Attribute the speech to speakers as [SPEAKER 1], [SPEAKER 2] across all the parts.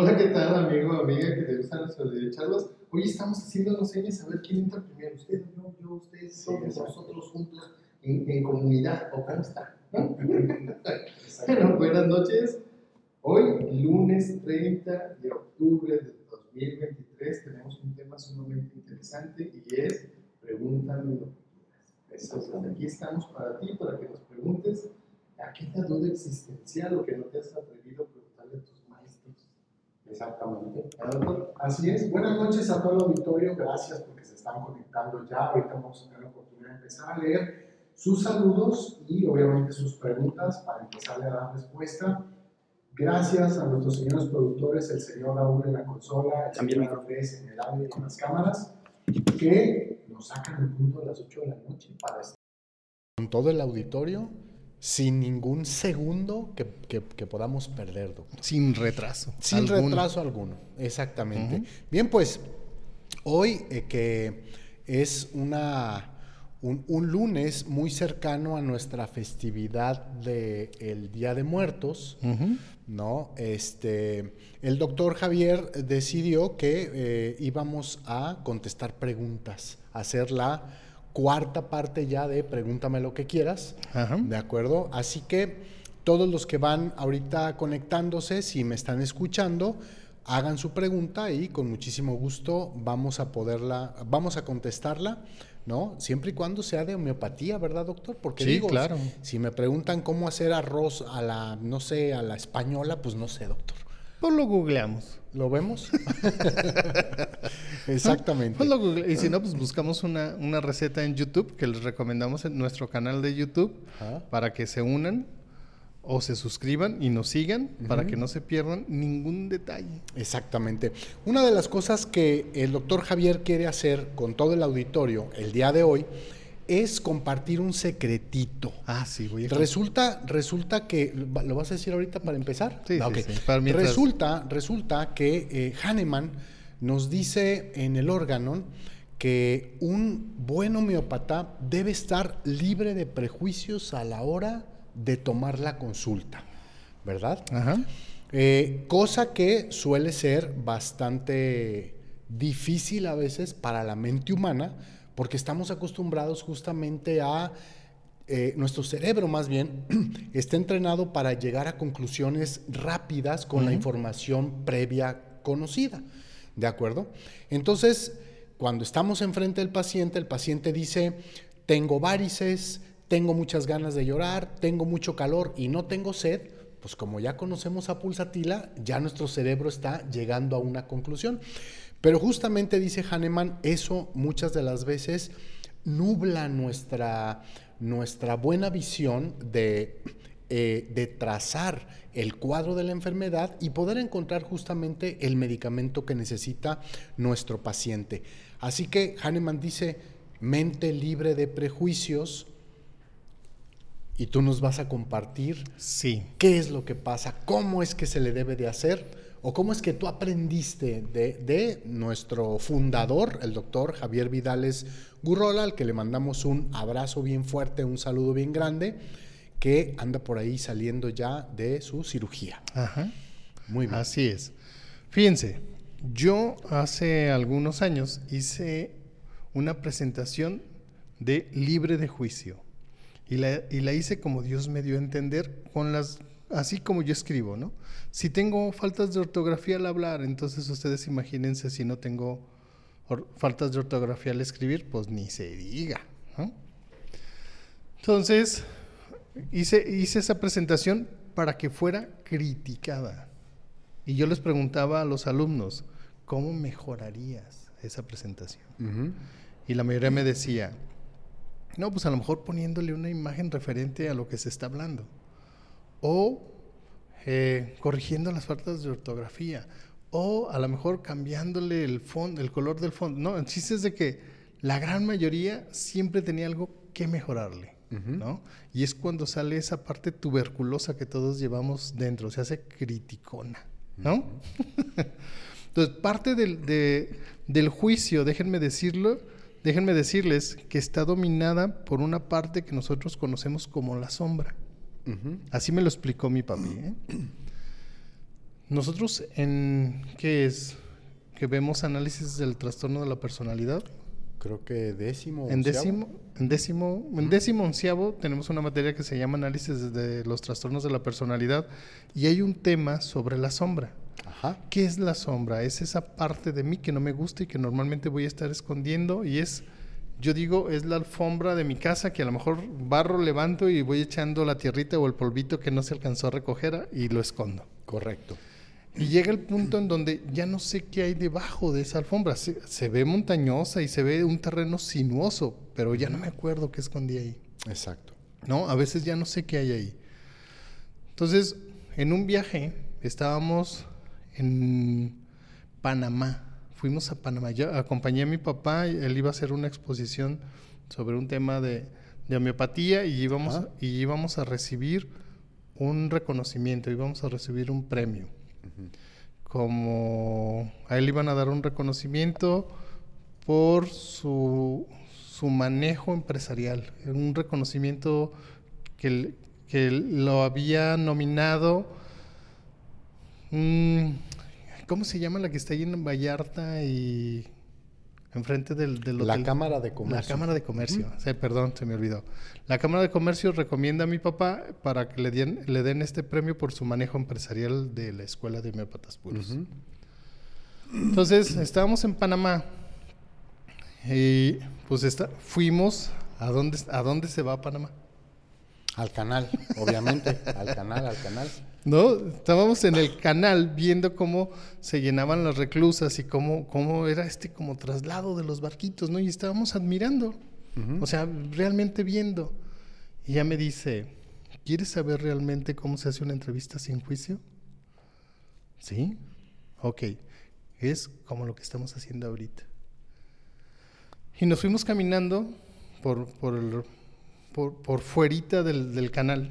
[SPEAKER 1] Hola, ¿qué tal, amigo, amiga, que te gustan las charlas? Hoy estamos haciendo los señas a ver quién entra primero, usted, yo, yo, usted, todos nosotros juntos en, en, comunidad, ¿o cómo está? bueno, buenas noches. Hoy, lunes 30 de octubre de 2023, tenemos un tema sumamente interesante y es Pregúntame lo que. Entonces, aquí estamos para ti, para que nos preguntes aquella duda existencial o que no te has atrevido a maestros.
[SPEAKER 2] Exactamente. Así es. Buenas noches a todo el auditorio. Gracias porque se están conectando ya. Ahorita vamos a tener la oportunidad de empezar a leer sus saludos y obviamente sus preguntas para empezar a dar respuesta. Gracias a nuestros señores productores, el señor Raúl en la consola, el
[SPEAKER 3] También
[SPEAKER 2] señor Andrés en el audio y con las cámaras, que nos sacan el punto a las 8 de la noche para estar
[SPEAKER 4] con todo el auditorio sin ningún segundo que, que, que podamos perder, doctor.
[SPEAKER 5] Sin retraso.
[SPEAKER 4] Sin
[SPEAKER 5] alguno.
[SPEAKER 4] retraso alguno, exactamente. Bien, pues hoy eh, que es una, un, un, lunes muy cercano a nuestra festividad del Día de Muertos,
[SPEAKER 5] Uh -huh.
[SPEAKER 4] ¿no? Este, el doctor Javier decidió que eh, íbamos a contestar preguntas, hacer la cuarta parte ya de Pregúntame lo que quieras,
[SPEAKER 5] Ajá.
[SPEAKER 4] ¿de acuerdo? Así que todos los que van ahorita conectándose, si me están escuchando, hagan su pregunta y con muchísimo gusto vamos a poderla, vamos a contestarla, ¿no? Siempre y cuando sea de homeopatía, ¿verdad, doctor? Porque
[SPEAKER 5] Sí,
[SPEAKER 4] digo,
[SPEAKER 5] claro.
[SPEAKER 4] si me preguntan cómo hacer arroz a la, no sé, a la española, pues no sé, doctor.
[SPEAKER 5] Pues lo googleamos.
[SPEAKER 4] ¿Lo vemos? Exactamente.
[SPEAKER 5] Pues lo google- y si no, pues buscamos una, una receta en YouTube que les recomendamos en nuestro canal de YouTube
[SPEAKER 4] Ajá.
[SPEAKER 5] para que se unan o se suscriban y nos sigan para que no se pierdan ningún detalle.
[SPEAKER 4] Exactamente. Una de las cosas que el doctor Javier quiere hacer con todo el auditorio el día de hoy es compartir un secretito.
[SPEAKER 5] Ah, sí, voy a...
[SPEAKER 4] Resulta, resulta que, ¿lo vas a decir ahorita para empezar?
[SPEAKER 5] Sí,
[SPEAKER 4] Ah,
[SPEAKER 5] sí, para mientras-
[SPEAKER 4] Resulta, resulta que eh, Hahnemann nos dice en el órgano que un buen homeópata debe estar libre de prejuicios a la hora de tomar la consulta, ¿verdad?
[SPEAKER 5] Ajá.
[SPEAKER 4] Eh, cosa que suele ser bastante difícil a veces para la mente humana, porque estamos acostumbrados justamente a, eh, nuestro cerebro más bien, está entrenado para llegar a conclusiones rápidas con la información previa conocida, ¿de acuerdo? Entonces, cuando estamos enfrente del paciente, el paciente dice, tengo varices, tengo muchas ganas de llorar, tengo mucho calor y no tengo sed, pues como ya conocemos a pulsatila, ya nuestro cerebro está llegando a una conclusión. Pero justamente dice Hahnemann, eso muchas de las veces nubla nuestra, nuestra buena visión de, eh, de trazar el cuadro de la enfermedad y poder encontrar justamente el medicamento que necesita nuestro paciente. Así que Hahnemann dice, mente libre de prejuicios, y tú nos vas a compartir
[SPEAKER 5] Sí.
[SPEAKER 4] qué es lo que pasa, cómo es que se le debe de hacer o cómo es que tú aprendiste de, de nuestro fundador, el doctor Javier Vidales Gurrola, al que le mandamos un abrazo bien fuerte, un saludo bien grande, que anda por ahí saliendo ya de su cirugía.
[SPEAKER 5] Ajá.
[SPEAKER 4] Muy bien.
[SPEAKER 5] Así es. Fíjense, yo hace algunos años hice una presentación de libre de juicio y la, y la hice como Dios me dio a entender, con las, así como yo escribo, ¿no? Si tengo faltas de ortografía al hablar, entonces ustedes imagínense si no tengo faltas de ortografía al escribir, pues ni se diga, ¿no? Entonces, hice, hice esa presentación para que fuera criticada. Y yo les preguntaba a los alumnos, ¿cómo mejorarías esa presentación? Y la mayoría me decía, no, pues a lo mejor poniéndole una imagen referente a lo que se está hablando. O eh, corrigiendo las faltas de ortografía o a lo mejor cambiándole el fondo, el color del fondo. No, el chiste es de que la gran mayoría siempre tenía algo que mejorarle, ¿no? Y es cuando sale esa parte tuberculosa que todos llevamos dentro, se hace criticona, ¿no? Entonces, parte del, del juicio, déjenme decirlo, déjenme decirles que está dominada por una parte que nosotros conocemos como la sombra. Así me lo explicó mi papi. ¿eh? Nosotros en qué es que vemos análisis del trastorno de la personalidad.
[SPEAKER 4] Creo que décimo.
[SPEAKER 5] En décimo, en décimo, en décimo onceavo tenemos una materia que se llama análisis de los trastornos de la personalidad y hay un tema sobre la sombra. Ajá. ¿Qué es la sombra? Es esa parte de mí que no me gusta y que normalmente voy a estar escondiendo y es yo digo, es la alfombra de mi casa que a lo mejor barro, levanto y voy echando la tierrita o el polvito que no se alcanzó a recoger y lo escondo.
[SPEAKER 4] Correcto.
[SPEAKER 5] Y llega el punto en donde ya no sé qué hay debajo de esa alfombra. Se, ve montañosa y se ve un terreno sinuoso, pero ya no me acuerdo qué escondí ahí.
[SPEAKER 4] Exacto.
[SPEAKER 5] ¿No? A veces ya no sé qué hay ahí. Entonces, en un viaje estábamos en Panamá fuimos a Panamá. Yo acompañé a mi papá, él iba a hacer una exposición sobre un tema de, homeopatía y íbamos, y íbamos a recibir un reconocimiento, íbamos a recibir un premio. Como a él iban a dar un reconocimiento por su, su manejo empresarial, un reconocimiento que, que lo había nominado. ¿Cómo se llama la que está ahí en Vallarta y enfrente del, del
[SPEAKER 4] hotel? La Cámara de Comercio.
[SPEAKER 5] La Cámara de Comercio. perdón, se me olvidó. La Cámara de Comercio recomienda a mi papá para que le den, le den este premio por su manejo empresarial de la Escuela de Homeopatas Puros. Entonces, estábamos en Panamá y pues está, fuimos. ¿A dónde, ¿A dónde se va a Panamá?
[SPEAKER 4] Al canal, obviamente, al canal, al canal.
[SPEAKER 5] ¿no? Estábamos en el canal viendo cómo se llenaban las reclusas y cómo, cómo era este como traslado de los barquitos, ¿no? Y estábamos admirando, o sea, realmente viendo. Y ya me dice, ¿quieres saber realmente cómo se hace una entrevista sin juicio? ¿Sí? Ok, es como lo que estamos haciendo ahorita. Y nos fuimos caminando por, por, por, por fuerita del, del canal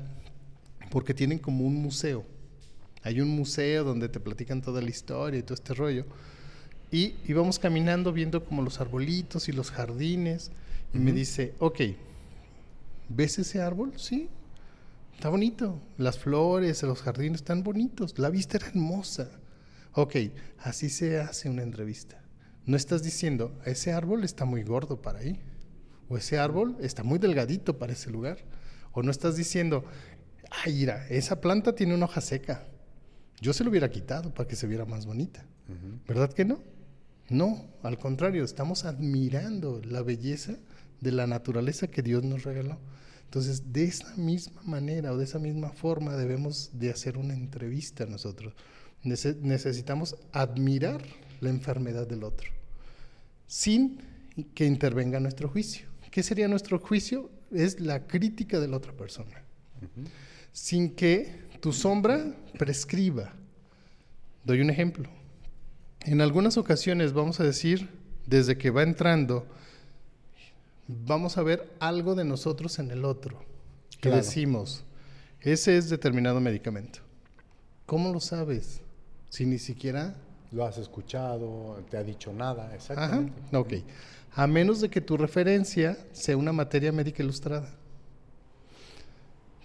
[SPEAKER 5] porque tienen como un museo. Hay un museo donde te platican toda la historia y todo este rollo. Y íbamos caminando viendo como los arbolitos y los jardines. Y me dice, ok, ¿ves ese árbol? Sí, está bonito. Las flores, los jardines están bonitos. La vista era hermosa. Ok, así se hace una entrevista. No estás diciendo, ese árbol está muy gordo para ahí. O ese árbol está muy delgadito para ese lugar. O no estás diciendo, ay, mira, esa planta tiene una hoja seca. Yo se lo hubiera quitado para que se viera más bonita. ¿Verdad que no? No, al contrario, estamos admirando la belleza de la naturaleza que Dios nos regaló. Entonces, de esa misma manera o de esa misma forma debemos de hacer una entrevista nosotros. necesitamos admirar la enfermedad del otro, sin que intervenga nuestro juicio. ¿Qué sería nuestro juicio? Es la crítica de la otra persona sin que tu sombra prescriba. Doy un ejemplo. En algunas ocasiones vamos a decir, desde que va entrando, vamos a ver algo de nosotros en el otro. Que decimos, ese es determinado medicamento. ¿Cómo lo sabes? Si ni siquiera...
[SPEAKER 4] Lo has escuchado, te ha dicho nada, exactamente.
[SPEAKER 5] Ajá, ok. A menos de que tu referencia sea una materia médica ilustrada.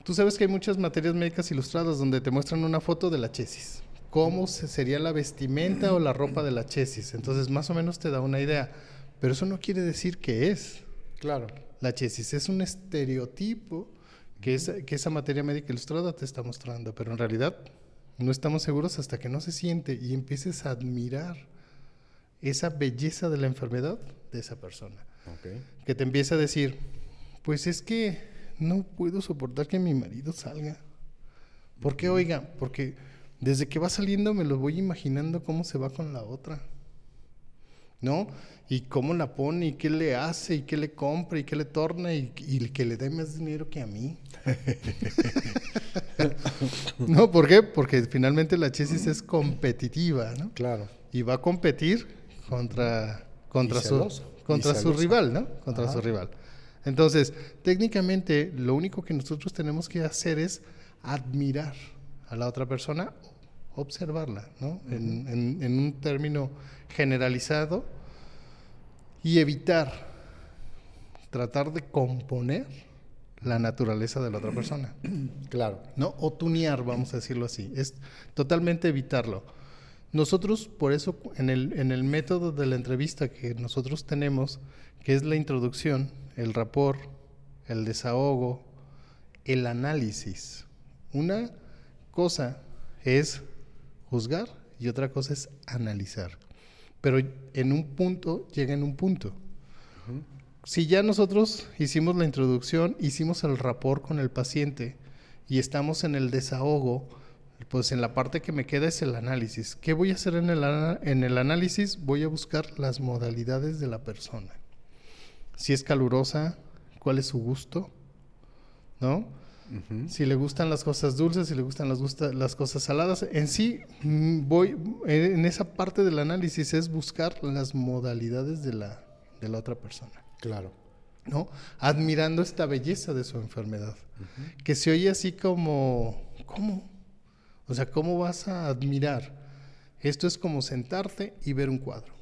[SPEAKER 5] Tú sabes que hay muchas materias médicas ilustradas donde te muestran una foto de la chesis. Cómo sería la vestimenta o la ropa de la chesis. Entonces, más o menos te da una idea. Pero eso no quiere decir que es.
[SPEAKER 4] Claro.
[SPEAKER 5] La chesis es un estereotipo que, que esa materia médica ilustrada te está mostrando. Pero en realidad no estamos seguros hasta que no se siente y empieces a admirar esa belleza de la enfermedad de esa persona. Que te empiece a decir, pues es que no puedo soportar que mi marido salga. ¿Por qué, oiga? Porque desde que va saliendo me lo voy imaginando cómo se va con la otra. ¿no? Y cómo la pone, y qué le hace, y qué le compra, y qué le torna, y, y que le dé más dinero que a mí. no, ¿por qué? Porque finalmente la chesis es competitiva, ¿no?
[SPEAKER 4] Claro.
[SPEAKER 5] Y va a competir contra, contra su, contra su rival, ¿no? Contra
[SPEAKER 4] Ajá.
[SPEAKER 5] su rival. Entonces, técnicamente, lo único que nosotros tenemos que hacer es admirar a la otra persona, observarla, ¿no? en, en- en un término generalizado y evitar tratar de componer la naturaleza de la otra persona.
[SPEAKER 4] Claro.
[SPEAKER 5] ¿no? O tunear, vamos a decirlo así. Es totalmente evitarlo. Nosotros, por eso, en el, en el método de la entrevista que nosotros tenemos, que es la introducción, el rapport, el desahogo, el análisis. Una cosa es juzgar y otra cosa es analizar. Pero en un punto, llega en un punto. Si ya nosotros hicimos la introducción, hicimos el rapport con el paciente y estamos en el desahogo, pues en la parte que me queda es el análisis. ¿Qué voy a hacer en el, en el análisis? Voy a buscar las modalidades de la persona. Si es calurosa, cuál es su gusto, ¿no? Si le gustan las cosas dulces, si le gustan las, gusta- las cosas saladas. En sí, mm, voy, en esa parte del análisis es buscar las modalidades de la, de la otra persona.
[SPEAKER 4] Claro.
[SPEAKER 5] ¿no? Admirando esta belleza de su enfermedad. Que se oye así como, ¿cómo? O sea, ¿cómo vas a admirar? Esto es como sentarte y ver un cuadro.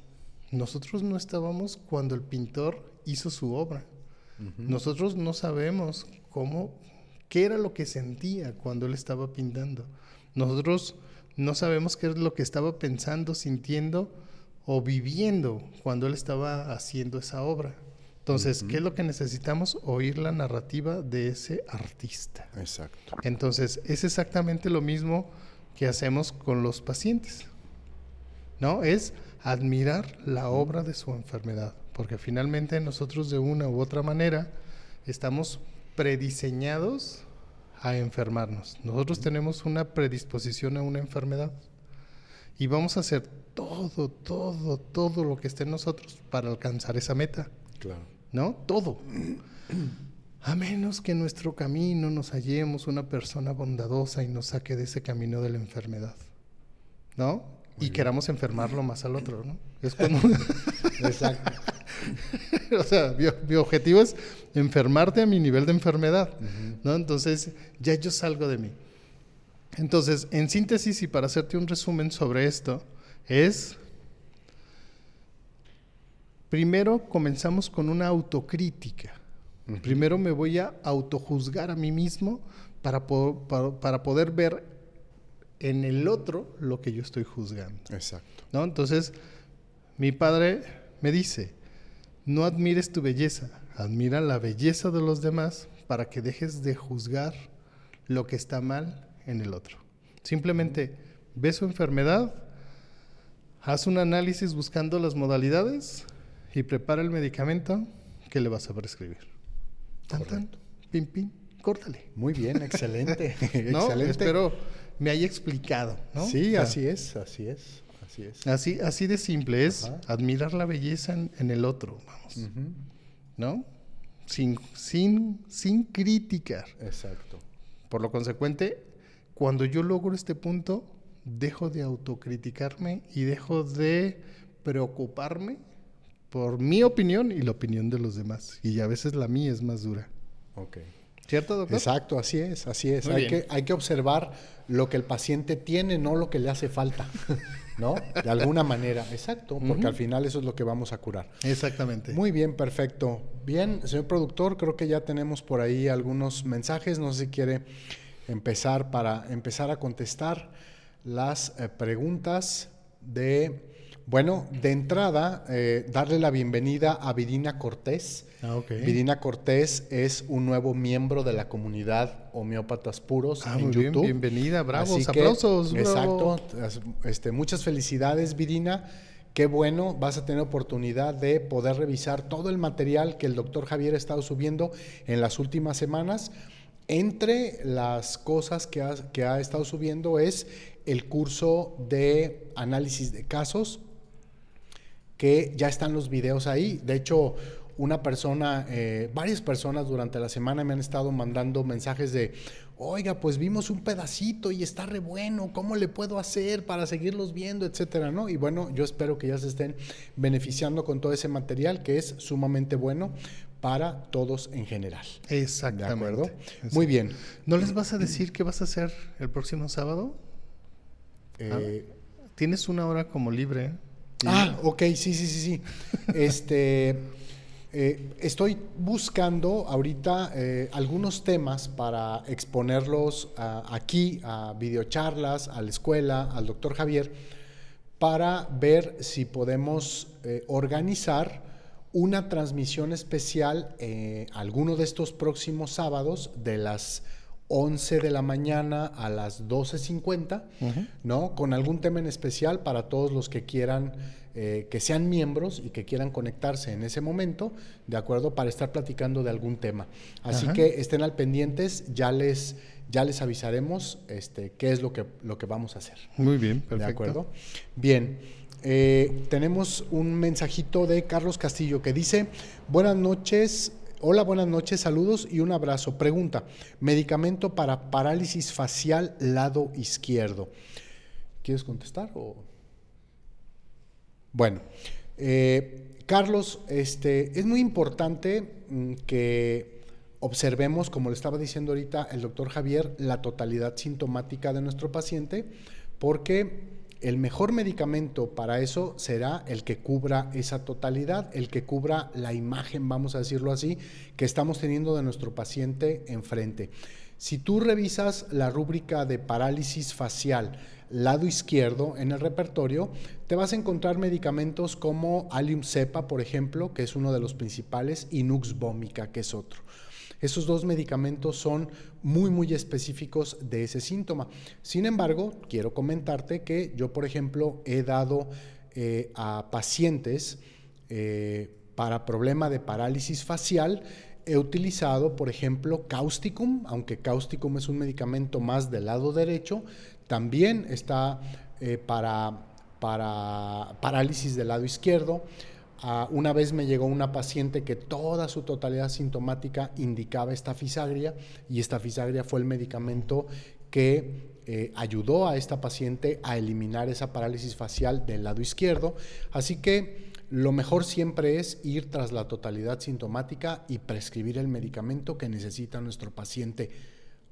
[SPEAKER 5] Nosotros no estábamos cuando el pintor hizo su obra. Nosotros no sabemos cómo, qué era lo que sentía cuando él estaba pintando. Nosotros no sabemos qué es lo que estaba pensando, sintiendo o viviendo cuando él estaba haciendo esa obra. Entonces, ¿qué es lo que necesitamos? Oír la narrativa de ese artista.
[SPEAKER 4] Exacto.
[SPEAKER 5] Entonces, es exactamente lo mismo que hacemos con los pacientes. ¿No? Es admirar la obra de su enfermedad, porque finalmente nosotros de una u otra manera estamos prediseñados a enfermarnos. Nosotros tenemos una predisposición a una enfermedad y vamos a hacer todo, todo, todo lo que esté en nosotros para alcanzar esa meta.
[SPEAKER 4] Claro.
[SPEAKER 5] ¿No? Todo. A menos que en nuestro camino nos hallemos una persona bondadosa y nos saque de ese camino de la enfermedad, ¿no? y queramos enfermarlo más al otro, ¿no? Es cuando...
[SPEAKER 4] Exacto.
[SPEAKER 5] o sea, mi, mi objetivo es enfermarte a mi nivel de enfermedad, ¿no? Entonces, ya yo salgo de mí. Entonces, en síntesis y para hacerte un resumen sobre esto, es Primero comenzamos con una autocrítica. Primero me voy a autojuzgar a mí mismo para, po- para, para poder ver en el otro lo que yo estoy juzgando.
[SPEAKER 4] Exacto.
[SPEAKER 5] ¿no? Entonces, mi padre me dice, no admires tu belleza, admira la belleza de los demás para que dejes de juzgar lo que está mal en el otro. Simplemente ve su enfermedad, haz un análisis buscando las modalidades y prepara el medicamento que le vas a prescribir. Tan, tan, pim, pim, córtale.
[SPEAKER 4] Muy bien, excelente.
[SPEAKER 5] ¿no?
[SPEAKER 4] excelente.
[SPEAKER 5] Espero me haya explicado. ¿no?
[SPEAKER 4] Sí, así es, así es, así es.
[SPEAKER 5] Así, así de simple es
[SPEAKER 4] Ajá.
[SPEAKER 5] admirar la belleza en, en el otro, vamos, ¿no? Sin, sin, sin criticar.
[SPEAKER 4] Exacto.
[SPEAKER 5] Por lo consecuente, cuando yo logro este punto, dejo de autocriticarme y dejo de preocuparme por mi opinión y la opinión de los demás. Y a veces la mía es más dura.
[SPEAKER 4] Ok.
[SPEAKER 5] ¿Cierto, doctor?
[SPEAKER 4] Exacto, así es, así es.
[SPEAKER 5] Muy
[SPEAKER 4] Hay
[SPEAKER 5] bien.
[SPEAKER 4] que, hay que observar lo que el paciente tiene, no lo que le hace falta, ¿no? De alguna manera, exacto, porque al final eso es lo que vamos a curar.
[SPEAKER 5] Exactamente.
[SPEAKER 4] Muy bien, perfecto. Bien, señor productor, creo que ya tenemos por ahí algunos mensajes. No sé si quiere empezar para empezar a contestar las eh, preguntas de, bueno, de entrada, eh, darle la bienvenida a Virina Cortés.
[SPEAKER 5] Ah.
[SPEAKER 4] Virina Cortés es un nuevo miembro de la comunidad Homeópatas Puros
[SPEAKER 5] Ah,
[SPEAKER 4] en
[SPEAKER 5] muy bien,
[SPEAKER 4] YouTube.
[SPEAKER 5] bienvenida, bravos,
[SPEAKER 4] Así que,
[SPEAKER 5] aplausos, bravo.
[SPEAKER 4] Exacto, este, muchas felicidades, Virina. Qué bueno, vas a tener oportunidad de poder revisar todo el material que el doctor Javier ha estado subiendo en las últimas semanas. Entre las cosas que ha, que ha estado subiendo es el curso de análisis de casos, que ya están los videos ahí. De hecho, una persona, eh, varias personas durante la semana me han estado mandando mensajes de, oiga, pues vimos un pedacito y está re bueno, ¿cómo le puedo hacer para seguirlos viendo, etcétera, ¿no? Y bueno, yo espero que ya se estén beneficiando con todo ese material que es sumamente bueno para todos en general.
[SPEAKER 5] Exactamente.
[SPEAKER 4] ¿De acuerdo? Muy bien.
[SPEAKER 5] ¿No les vas a decir qué vas a hacer el próximo sábado?
[SPEAKER 4] Eh,
[SPEAKER 5] Tienes una hora como libre.
[SPEAKER 4] Ah, ok, sí, sí, sí, sí. este, eh, estoy buscando ahorita eh, algunos temas para exponerlos ah, aquí a videocharlas, a la escuela, al doctor Javier, para ver si podemos eh, organizar una transmisión especial alguno de estos próximos sábados de las 11 de la mañana a las 12.50, ¿no? Con algún tema en especial para todos los que quieran, eh, que sean miembros y que quieran conectarse en ese momento, ¿de acuerdo? Para estar platicando de algún tema. Así que estén al pendientes, ya les, ya les avisaremos este, qué es lo que, lo que vamos a hacer.
[SPEAKER 5] Muy bien, perfecto.
[SPEAKER 4] ¿De acuerdo? Bien. Eh, tenemos un mensajito de Carlos Castillo que dice, buenas noches, Hola, buenas noches, saludos y un abrazo. Pregunta, medicamento para parálisis facial lado izquierdo. ¿Quieres contestar? O? Bueno, eh, Carlos, este, es muy importante mm, que observemos, como le estaba diciendo ahorita el doctor Javier, la totalidad sintomática de nuestro paciente, porque el mejor medicamento para eso será el que cubra esa totalidad, el que cubra la imagen, vamos a decirlo así, que estamos teniendo de nuestro paciente enfrente. Si tú revisas la rúbrica de parálisis facial, lado izquierdo en el repertorio, te vas a encontrar medicamentos como Alium cepa, por ejemplo, que es uno de los principales, y Nux vomica, que es otro. Esos dos medicamentos son muy, muy específicos de ese síntoma. Sin embargo, quiero comentarte que yo, por ejemplo, he dado eh, a pacientes eh, para problema de parálisis facial, he utilizado, por ejemplo, Causticum, aunque Causticum es un medicamento más del lado derecho, también está eh, para, para parálisis del lado izquierdo. Una vez me llegó una paciente que toda su totalidad sintomática indicaba estafisagria y estafisagria fue el medicamento que eh, ayudó a esta paciente a eliminar esa parálisis facial del lado izquierdo. Así que lo mejor siempre es ir tras la totalidad sintomática y prescribir el medicamento que necesita nuestro paciente.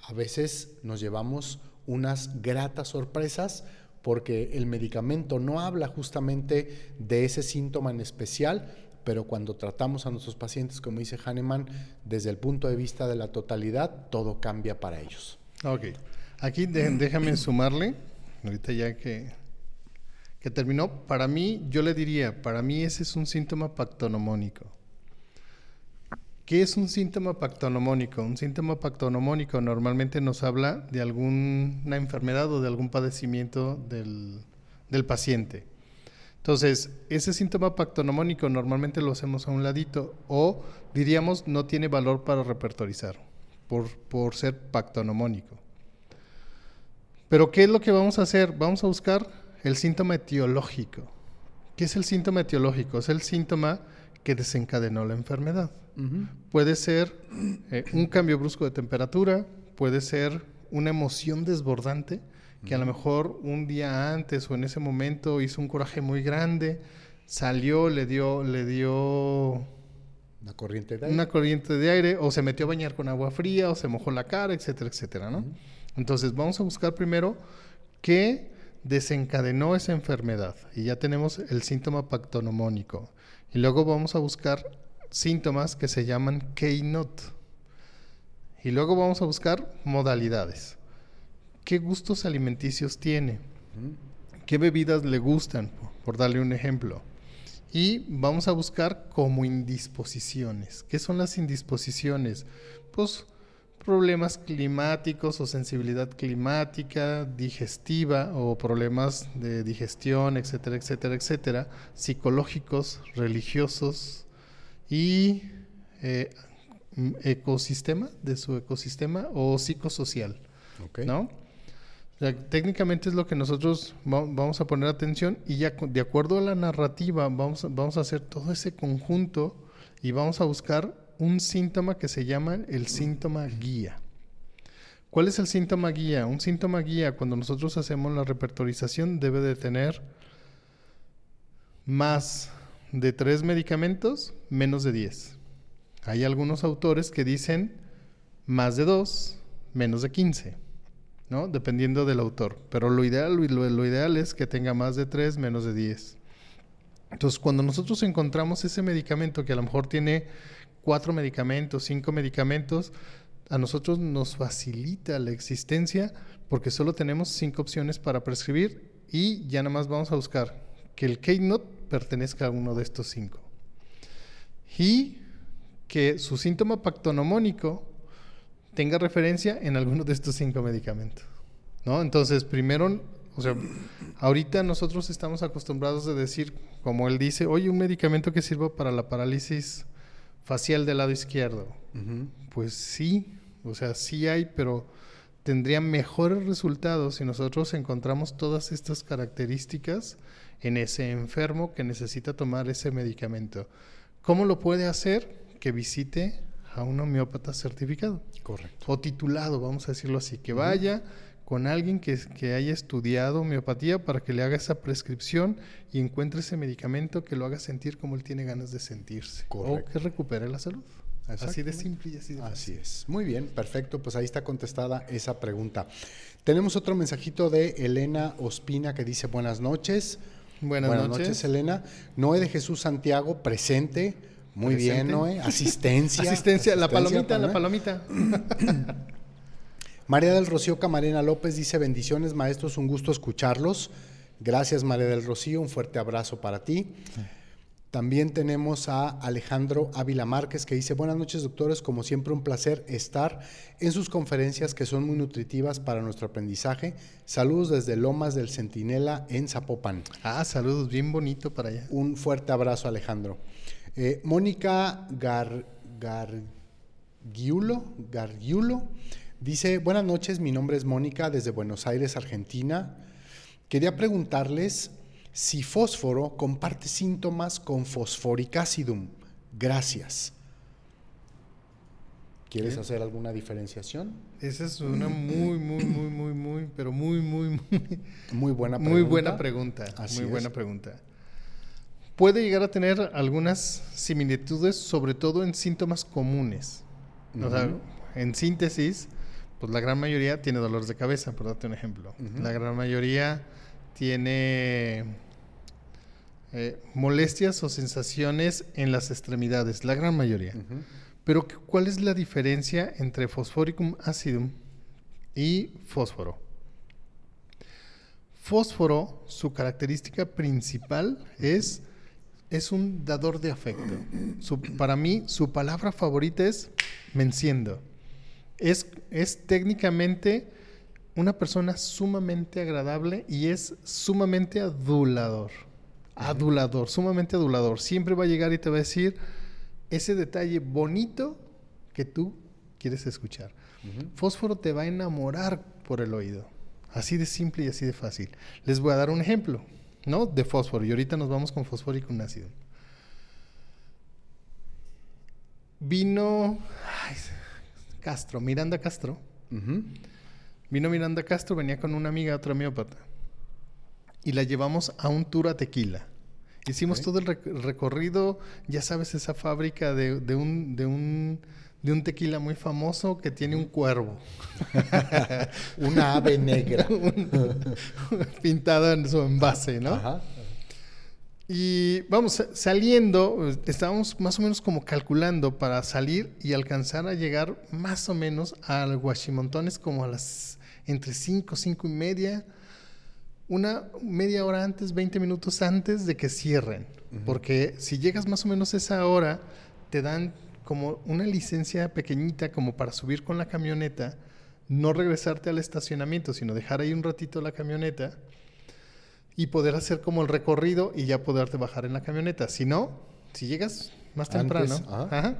[SPEAKER 4] A veces nos llevamos unas gratas sorpresas porque el medicamento no habla justamente de ese síntoma en especial, pero cuando tratamos a nuestros pacientes, como dice Hahnemann, desde el punto de vista de la totalidad, todo cambia para ellos.
[SPEAKER 5] Ok, aquí déjame sumarle, ahorita ya que, que terminó, para mí, yo le diría, para mí ese es un síntoma pactonomónico. ¿Qué es un síntoma pactonomónico? Un síntoma pactonomónico normalmente nos habla de alguna enfermedad o de algún padecimiento del, paciente. Entonces, ese síntoma pactonomónico normalmente lo hacemos a un ladito o diríamos no tiene valor para repertorizar por, por ser pactonomónico. Pero ¿qué es lo que vamos a hacer? Vamos a buscar el síntoma etiológico. ¿Qué es el síntoma etiológico? Es el síntoma que desencadenó la enfermedad. Puede ser eh, un cambio brusco de temperatura, puede ser una emoción desbordante, que a lo mejor un día antes o en ese momento hizo un coraje muy grande, salió, le dio, le dio
[SPEAKER 4] una corriente de aire.
[SPEAKER 5] Una corriente de aire, o se metió a bañar con agua fría, o se mojó la cara, etcétera, etcétera, ¿no? Entonces vamos a buscar primero qué desencadenó esa enfermedad. Y ya tenemos el síntoma pactonomónico. Y luego vamos a buscar síntomas que se llaman Keynote. Y luego vamos a buscar modalidades. ¿Qué gustos alimenticios tiene? ¿Qué bebidas le gustan? Por darle un ejemplo. Y vamos a buscar como indisposiciones. ¿Qué son las indisposiciones? Pues problemas climáticos o sensibilidad climática, digestiva o problemas de digestión, etcétera, etcétera, etcétera, psicológicos, religiosos, y eh, ecosistema, de su ecosistema o psicosocial, ¿no? O sea, técnicamente es lo que nosotros va- vamos a poner atención y ya de acuerdo a la narrativa vamos, a- vamos a hacer todo ese conjunto y vamos a buscar un síntoma que se llama el síntoma guía. ¿Cuál es el síntoma guía? Un síntoma guía cuando nosotros hacemos la repertorización debe de tener más de tres medicamentos, menos de 10. Hay algunos autores que dicen más de dos, menos de 15. ¿no? Dependiendo del autor. Pero lo ideal, lo, ideal es que tenga más de 3, menos de 10. Entonces, cuando nosotros encontramos ese medicamento que a lo mejor tiene cuatro medicamentos, cinco medicamentos, a nosotros nos facilita la existencia porque solo tenemos cinco opciones para prescribir y ya nada más vamos a buscar que el Keynote pertenezca a uno de estos cinco. Y que su síntoma pactonomónico tenga referencia en alguno de estos cinco medicamentos. ¿no? Entonces, primero, o sea, ahorita nosotros estamos acostumbrados a decir, como él dice, oye, un medicamento que sirva para la parálisis facial del lado izquierdo. Pues sí, o sea, sí hay, pero tendría mejores resultados si nosotros encontramos todas estas características en ese enfermo que necesita tomar ese medicamento. ¿Cómo lo puede hacer? Que visite a un homeópata certificado.
[SPEAKER 4] Correcto.
[SPEAKER 5] O titulado, vamos a decirlo así, que vaya con alguien que, que, haya estudiado homeopatía para que le haga esa prescripción y encuentre ese medicamento que lo haga sentir como él tiene ganas de sentirse.
[SPEAKER 4] Correcto.
[SPEAKER 5] O que recupere la salud. Así de simple y así de
[SPEAKER 4] Así
[SPEAKER 5] fácil.
[SPEAKER 4] es. Muy bien, perfecto. Pues ahí está contestada esa pregunta. Tenemos otro mensajito de Elena Ospina que dice buenas noches.
[SPEAKER 5] Buenas, noches.
[SPEAKER 4] Elena. Noé de Jesús Santiago, presente. Muy bien. Noé. Asistencia.
[SPEAKER 5] Asistencia, la palomita, la palomita.
[SPEAKER 4] María del Rocío Camarena López dice bendiciones maestros, un gusto escucharlos. Gracias María del Rocío, un fuerte abrazo para ti. También tenemos a Alejandro Ávila Márquez que dice buenas noches doctores, como siempre un placer estar en sus conferencias que son muy nutritivas para nuestro aprendizaje. Saludos desde Lomas del Centinela en Zapopan.
[SPEAKER 5] Ah, saludos, bien bonito para allá.
[SPEAKER 4] Un fuerte abrazo Alejandro. Eh, Mónica Gar, Gargiulo, Gargiulo dice, buenas noches, mi nombre es Mónica desde Buenos Aires, Argentina. Quería preguntarles si fósforo comparte síntomas con fosforicacidum. Gracias. ¿Quieres hacer alguna diferenciación?
[SPEAKER 5] Esa es una muy, muy, muy, muy, muy, pero muy, muy, muy,
[SPEAKER 4] Muy buena pregunta.
[SPEAKER 5] muy buena pregunta.
[SPEAKER 4] Así
[SPEAKER 5] muy
[SPEAKER 4] es.
[SPEAKER 5] buena pregunta. Puede llegar a tener algunas similitudes, sobre todo en síntomas comunes. O sea, en síntesis, pues la gran mayoría tiene dolores de cabeza, por darte un ejemplo. La gran mayoría tiene eh, molestias o sensaciones en las extremidades, la gran mayoría. Pero ¿cu- ¿cuál es la diferencia entre Phosphoricum acidum y fósforo? Fósforo, su característica principal es, es un dador de afecto. Su- para mí, su palabra favorita es me enciendo. Es, es técnicamente una persona sumamente agradable y es sumamente adulador. Adulador, sumamente adulador. Siempre va a llegar y te va a decir ese detalle bonito que tú quieres escuchar. Fósforo te va a enamorar por el oído. Así de simple y así de fácil. Les voy a dar un ejemplo, ¿no? De fósforo. Y ahorita nos vamos con fosfórico un ácido. Vino ay, Castro, Miranda Castro. Vino Miranda Castro, venía con una amiga, otra homeópata. Y la llevamos a un tour a tequila. Hicimos todo el rec- recorrido, ya sabes, esa fábrica de, de un, de, un, de un tequila muy famoso que tiene un cuervo
[SPEAKER 4] Una ave negra.
[SPEAKER 5] pintado en su envase, ¿no?
[SPEAKER 4] Ajá.
[SPEAKER 5] Y vamos, sa- saliendo, estábamos más o menos como calculando para salir y alcanzar a llegar más o menos al Guachimontones como a las entre 5, 5 y media, una media hora antes, 20 minutos antes de que cierren. Porque si llegas más o menos esa hora, te dan como una licencia pequeñita como para subir con la camioneta, no regresarte al estacionamiento, sino dejar ahí un ratito la camioneta y poder hacer como el recorrido y ya poderte bajar en la camioneta. Si no, si llegas más temprano,
[SPEAKER 4] Antes, ajá.
[SPEAKER 5] ajá,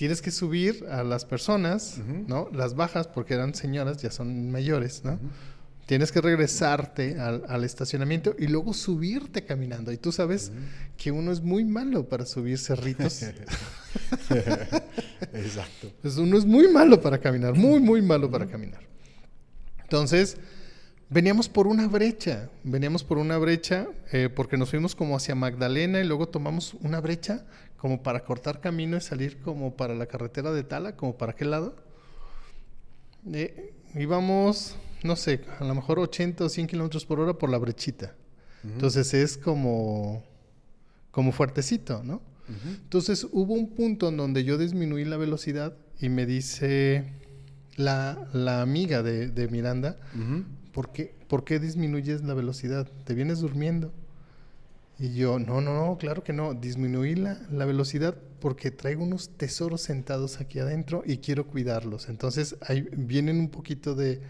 [SPEAKER 5] tienes que subir a las personas,
[SPEAKER 4] Ujú.
[SPEAKER 5] ¿no? Las bajas porque eran señoras, ya son mayores, ¿no? Tienes que regresarte al, al estacionamiento y luego subirte caminando. Y tú sabes que uno es muy malo para subir cerritos.
[SPEAKER 4] Exacto.
[SPEAKER 5] Pues uno es muy malo para caminar, muy, muy malo para caminar. Entonces, veníamos por una brecha, veníamos por una brecha eh, porque nos fuimos como hacia Magdalena y luego tomamos una brecha como para cortar camino y salir como para la carretera de Tala, como para aquel lado. Eh, íbamos, no sé, a lo mejor 80 o 100 kilómetros por hora por la brechita. Entonces es como, como fuertecito, ¿no? Entonces hubo un punto en donde yo disminuí la velocidad y me dice la, la amiga de, de Miranda, ¿por, qué, ¿por qué disminuyes la velocidad? ¿Te vienes durmiendo? Y yo, no, no, no, claro que no, disminuí la, la velocidad porque traigo unos tesoros sentados aquí adentro y quiero cuidarlos. Entonces ahí vienen un poquito de,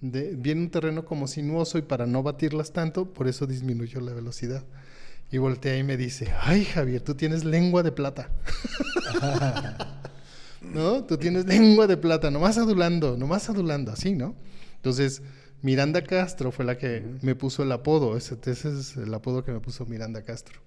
[SPEAKER 5] viene un terreno como sinuoso y para no batirlas tanto, por eso disminuyó la velocidad. Y voltea y me dice, ay Javier, tú tienes lengua de plata. ¿No? Tú tienes lengua de plata, nomás adulando, nomás adulando, así, ¿no? Entonces, Miranda Castro fue la que me puso el apodo, ese, ese es el apodo que me puso Miranda Castro.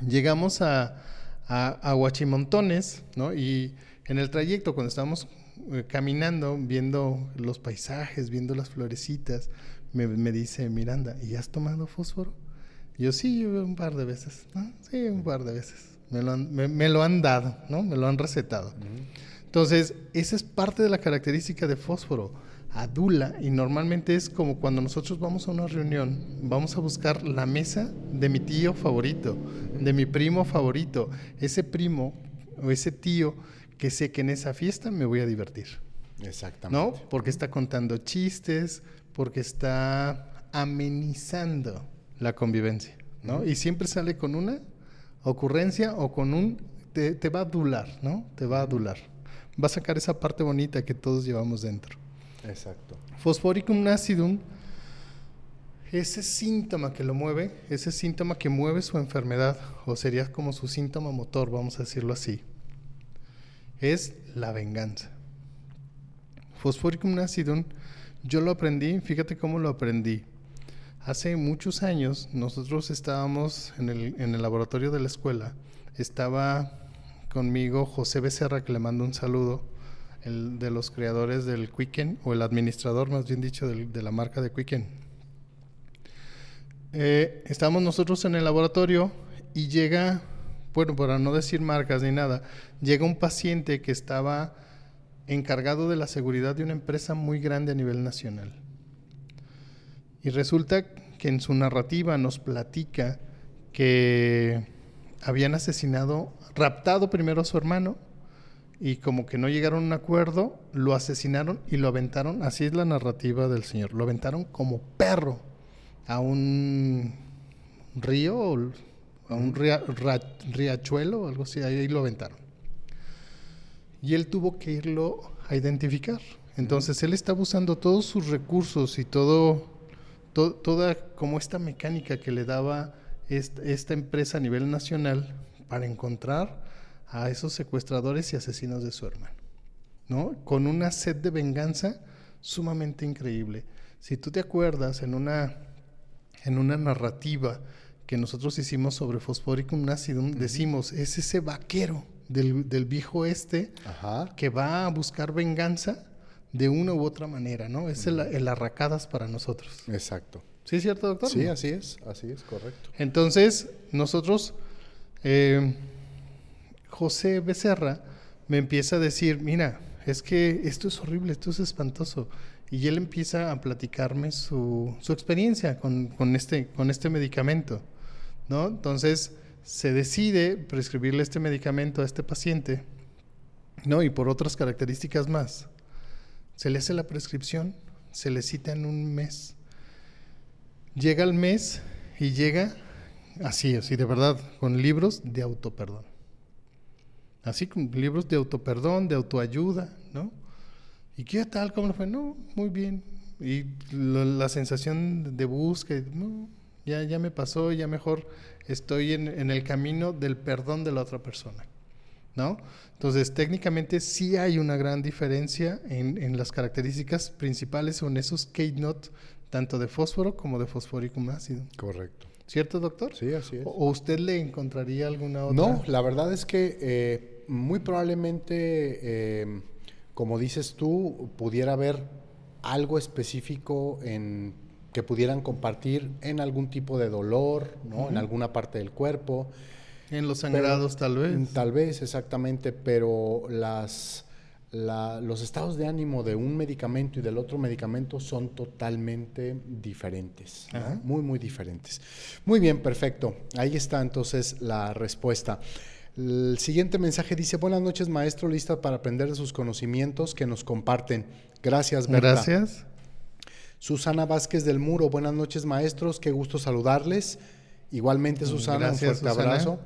[SPEAKER 5] Llegamos a, a, a Huachimontones, ¿no? Y en el trayecto, cuando estábamos eh, caminando, viendo los paisajes, viendo las florecitas, me, me dice Miranda, ¿y has tomado fósforo? Y yo, sí, un par de veces, ¿no? Sí, un par de veces. Me lo han, me, me lo han dado, ¿no? Me lo han recetado. Entonces, esa es parte de la característica de fósforo. Adula y normalmente es como cuando nosotros vamos a una reunión, vamos a buscar la mesa de mi tío favorito, de mi primo favorito, ese primo o ese tío que sé que en esa fiesta me voy a divertir,
[SPEAKER 4] Exactamente.
[SPEAKER 5] ¿no? Porque está contando chistes, porque está amenizando la convivencia, ¿no? Y siempre sale con una ocurrencia o con un te, te va a adular, ¿no? Te va a adular. Va a sacar esa parte bonita que todos llevamos dentro.
[SPEAKER 4] Exacto.
[SPEAKER 5] Fosforicum acidum, ese síntoma que lo mueve, ese síntoma que mueve su enfermedad, o sería como su síntoma motor, vamos a decirlo así, es la venganza. Fosforicum acidum, yo lo aprendí, fíjate cómo lo aprendí. Hace muchos años nosotros estábamos en el, en el laboratorio de la escuela, estaba conmigo José Becerra, que le mando un saludo, el de los creadores del Quicken, o el administrador, más bien dicho, de la marca de Quicken. Eh, estábamos nosotros en el laboratorio y llega, bueno, para no decir marcas ni nada, llega un paciente que estaba encargado de la seguridad de una empresa muy grande a nivel nacional. Y resulta que en su narrativa nos platica que habían asesinado, raptado primero a su hermano y como que no llegaron a un acuerdo, lo asesinaron y lo aventaron, así es la narrativa del señor, lo aventaron como perro a un río a un riachuelo algo así, ahí lo aventaron. Y él tuvo que irlo a identificar. Entonces él está usando todos sus recursos y todo, to- toda como esta mecánica que le daba esta empresa a nivel nacional para encontrar a esos secuestradores y asesinos de su hermano. ¿no? Con una sed de venganza sumamente increíble. Si tú te acuerdas en una, en una narrativa que nosotros hicimos sobre Fosforicum acidum, decimos, es ese vaquero del, del viejo este
[SPEAKER 4] Ajá.
[SPEAKER 5] que va a buscar venganza de una u otra manera, ¿no? Es el, el arracadas para nosotros.
[SPEAKER 4] Exacto.
[SPEAKER 5] ¿Sí es cierto, doctor?
[SPEAKER 4] Sí, así es, así es, correcto.
[SPEAKER 5] Entonces, nosotros, eh, José Becerra me empieza a decir, mira, es que esto es horrible, esto es espantoso. Y él empieza a platicarme su, experiencia con, con este, con este medicamento, ¿no? Entonces, se decide prescribirle este medicamento a este paciente, ¿no? Y por otras características más. Se le hace la prescripción, se le cita en un mes. Llega el mes y llega así, así de verdad, con libros de autoperdón. Así con libros de autoperdón, de autoayuda, ¿no? ¿Y qué tal? ¿Cómo le fue? No, muy bien. Y lo- la sensación de búsqueda, no, ya, ya me pasó, ya mejor estoy en, en el camino del perdón de la otra persona, ¿no? Entonces, técnicamente sí hay una gran diferencia en, en las características principales en esos keynote tanto de fósforo como de fosfórico ácido.
[SPEAKER 4] Correcto.
[SPEAKER 5] ¿Cierto, doctor?
[SPEAKER 4] Sí, así es.
[SPEAKER 5] ¿O usted le encontraría alguna otra?
[SPEAKER 4] No, la verdad es que eh, muy probablemente, eh, como dices tú, pudiera haber algo específico en que pudieran compartir en algún tipo de dolor, ¿no? En alguna parte del cuerpo.
[SPEAKER 5] En los
[SPEAKER 4] Pero-
[SPEAKER 5] sangrados, tal vez.
[SPEAKER 4] Tal vez, exactamente, pero las, la- los estados de ánimo de un medicamento y del otro medicamento son totalmente diferentes, muy, muy diferentes. Muy bien, perfecto. Ahí está entonces la respuesta. El siguiente mensaje dice, buenas noches maestro, lista para aprender de sus conocimientos que nos comparten. Gracias, Berta.
[SPEAKER 5] Gracias.
[SPEAKER 4] Susana Vázquez del Muro, buenas noches maestros, qué gusto saludarles. Igualmente Susana,
[SPEAKER 5] Gracias,
[SPEAKER 4] un fuerte
[SPEAKER 5] Susana.
[SPEAKER 4] abrazo.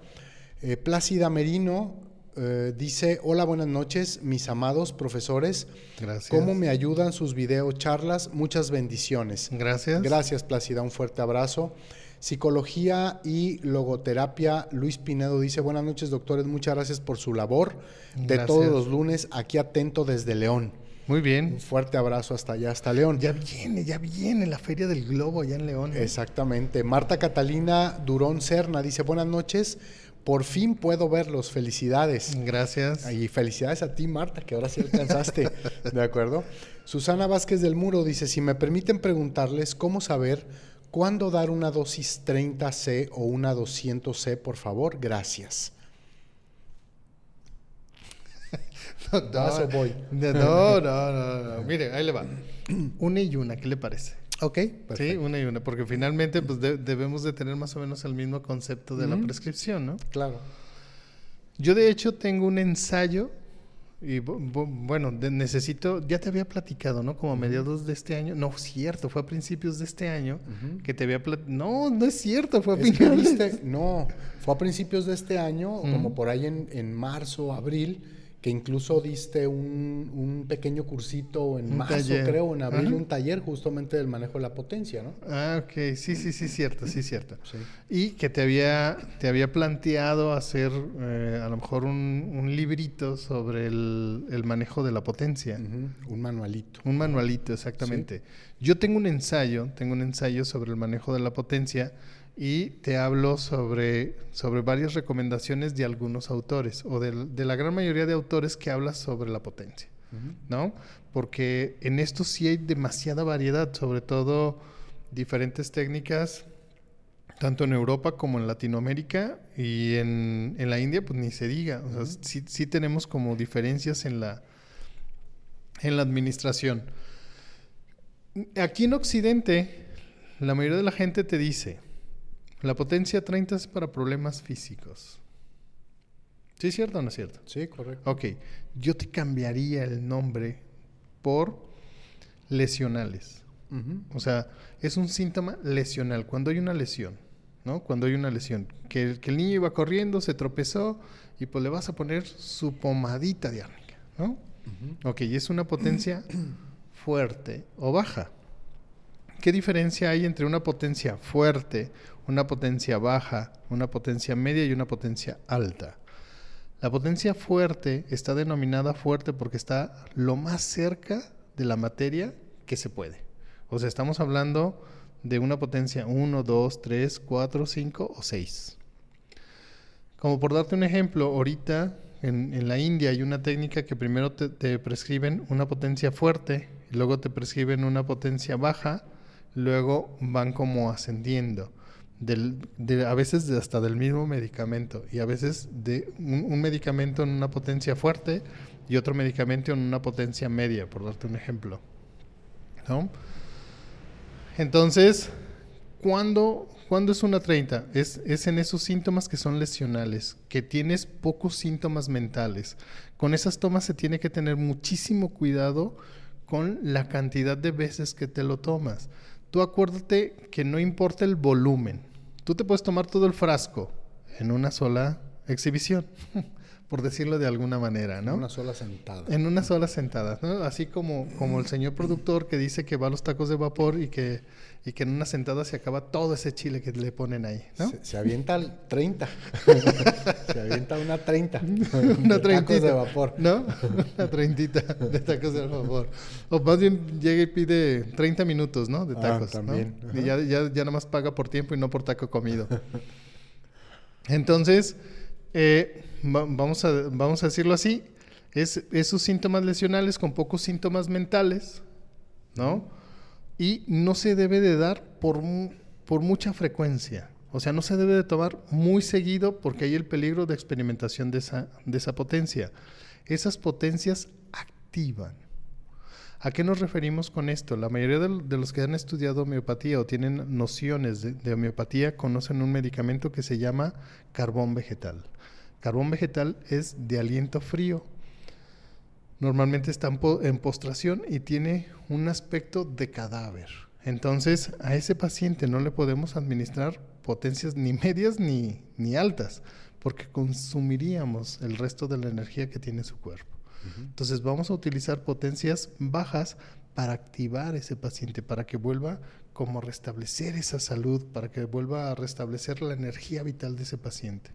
[SPEAKER 4] Eh, Plácida Merino eh, dice, hola, buenas noches, mis amados profesores.
[SPEAKER 5] Gracias.
[SPEAKER 4] ¿Cómo me ayudan sus video charlas? Muchas bendiciones.
[SPEAKER 5] Gracias.
[SPEAKER 4] Gracias, Plácida, un fuerte abrazo. Psicología y logoterapia, Luis Pinedo dice, buenas noches doctores, muchas gracias por su labor de
[SPEAKER 5] Gracias.
[SPEAKER 4] todos los lunes, aquí atento desde León.
[SPEAKER 5] Muy
[SPEAKER 4] Un
[SPEAKER 5] bien.
[SPEAKER 4] fuerte abrazo hasta allá, hasta León.
[SPEAKER 5] Ya viene, ya viene la Feria del Globo allá en León.
[SPEAKER 4] Exactamente. Marta Catalina Durón Serna dice, buenas noches, por fin puedo verlos, felicidades.
[SPEAKER 5] Gracias.
[SPEAKER 4] Y felicidades a ti, Marta, que ahora sí alcanzaste, ¿de acuerdo? Susana Vázquez del Muro dice, si me permiten preguntarles cómo saber cuándo dar una dosis 30C o una 200C, por favor, gracias. ¿Vas o voy?
[SPEAKER 5] No, no, no, no. Mire, ahí le va. Una y una, ¿qué le parece?
[SPEAKER 4] Ok,
[SPEAKER 5] Sí,
[SPEAKER 4] perfecto.
[SPEAKER 5] una y una, porque finalmente pues de- debemos de tener más o menos el mismo concepto de la
[SPEAKER 4] Ujú.
[SPEAKER 5] prescripción, ¿no?
[SPEAKER 4] Claro.
[SPEAKER 5] Yo de hecho tengo un ensayo y bu- bu- bueno, necesito, ya te había platicado, ¿no? Como a mediados de este año, no, cierto, fue a principios de este año
[SPEAKER 4] Ujú.
[SPEAKER 5] que te había plat- no, no es cierto, fue a
[SPEAKER 4] Es
[SPEAKER 5] finales.
[SPEAKER 4] viste, no, fue a principios de este año,
[SPEAKER 5] Ujú.
[SPEAKER 4] como por ahí en, en marzo, abril, que incluso diste un, un pequeño cursito en
[SPEAKER 5] Un
[SPEAKER 4] marzo,
[SPEAKER 5] taller.
[SPEAKER 4] creo, en abril,
[SPEAKER 5] Ajá.
[SPEAKER 4] un taller justamente del manejo de la potencia, ¿no?
[SPEAKER 5] Ah, ok, sí, sí, sí, cierto, sí, cierto.
[SPEAKER 4] Sí.
[SPEAKER 5] Y que te había, te había planteado hacer eh, a lo mejor un, un librito sobre el, el manejo de la potencia.
[SPEAKER 4] Un manualito.
[SPEAKER 5] Un manualito, exactamente. Yo tengo un ensayo, tengo un ensayo sobre el manejo de la potencia y te hablo sobre, sobre varias recomendaciones de algunos autores o de, la gran mayoría de autores que habla sobre la potencia. ¿no? Porque en esto sí hay demasiada variedad, sobre todo diferentes técnicas, tanto en Europa como en Latinoamérica y en, en la India, pues ni se diga. O sea, sí, sí tenemos como diferencias en la, en la administración. Aquí en Occidente, la mayoría de la gente te dice, la potencia 30 es para problemas físicos. ¿Sí es cierto o no es cierto?
[SPEAKER 4] Sí, correcto.
[SPEAKER 5] Ok, yo te cambiaría el nombre por lesionales. O sea, es un síntoma lesional, cuando hay una lesión, ¿no? Cuando hay una lesión, que, el- que el niño iba corriendo, se tropezó y pues le vas a poner su pomadita de árnica, ¿no? Ok, y es una potencia fuerte o baja. ¿Qué diferencia hay entre una potencia fuerte, una potencia baja, una potencia media y una potencia alta? La potencia fuerte está denominada fuerte porque está lo más cerca de la materia que se puede. O sea, estamos hablando de una potencia 1, 2, 3, 4, 5 o 6. Como por darte un ejemplo, ahorita en, la India hay una técnica que primero te, te prescriben una potencia fuerte, y luego te prescriben una potencia baja, luego van como ascendiendo. Del, de- a veces hasta del mismo medicamento y a veces de un, un medicamento en una potencia fuerte y otro medicamento en una potencia media, por darte un ejemplo. ¿No? Entonces, ¿cuándo, cuándo es una 30? Es, es en esos síntomas que son lesionales, que tienes pocos síntomas mentales. Con esas tomas se tiene que tener muchísimo cuidado con la cantidad de veces que te lo tomas. Tú acuérdate que no importa el volumen. Tú te puedes tomar todo el frasco en una sola exhibición. por decirlo de alguna manera, ¿no?
[SPEAKER 4] En una sola sentada.
[SPEAKER 5] En una sola sentada, ¿no? Así como, como el señor productor que dice que va a los tacos de vapor y que, y que en una sentada se acaba todo ese chile que le ponen ahí, ¿no?
[SPEAKER 4] Se, se avienta el 30. se avienta una 30.
[SPEAKER 5] una
[SPEAKER 4] de tacos de vapor.
[SPEAKER 5] ¿No? Una treintita de tacos de vapor. O más bien llega y pide 30 minutos, ¿no? De
[SPEAKER 4] Ah,
[SPEAKER 5] tacos. ¿no? Y ya, ya, ya nada más paga por tiempo y no por taco comido. Entonces, eh, va- vamos, a, vamos a decirlo así, es esos síntomas lesionales con pocos síntomas mentales, ¿no? Y no se debe de dar por, por mucha frecuencia. O sea, no se debe de tomar muy seguido porque hay el peligro de experimentación de esa, de esa potencia. Esas potencias activan. ¿A qué nos referimos con esto? La mayoría de, de los que han estudiado homeopatía o tienen nociones de, de homeopatía conocen un medicamento que se llama carbón vegetal. Carbón vegetal es de aliento frío. Normalmente está en, po- en postración y tiene un aspecto de cadáver. Entonces, a ese paciente no le podemos administrar potencias ni medias ni, ni altas, porque consumiríamos el resto de la energía que tiene su cuerpo. Entonces vamos a utilizar potencias bajas para activar ese paciente, para que vuelva como a restablecer esa salud, para que vuelva a restablecer la energía vital de ese paciente.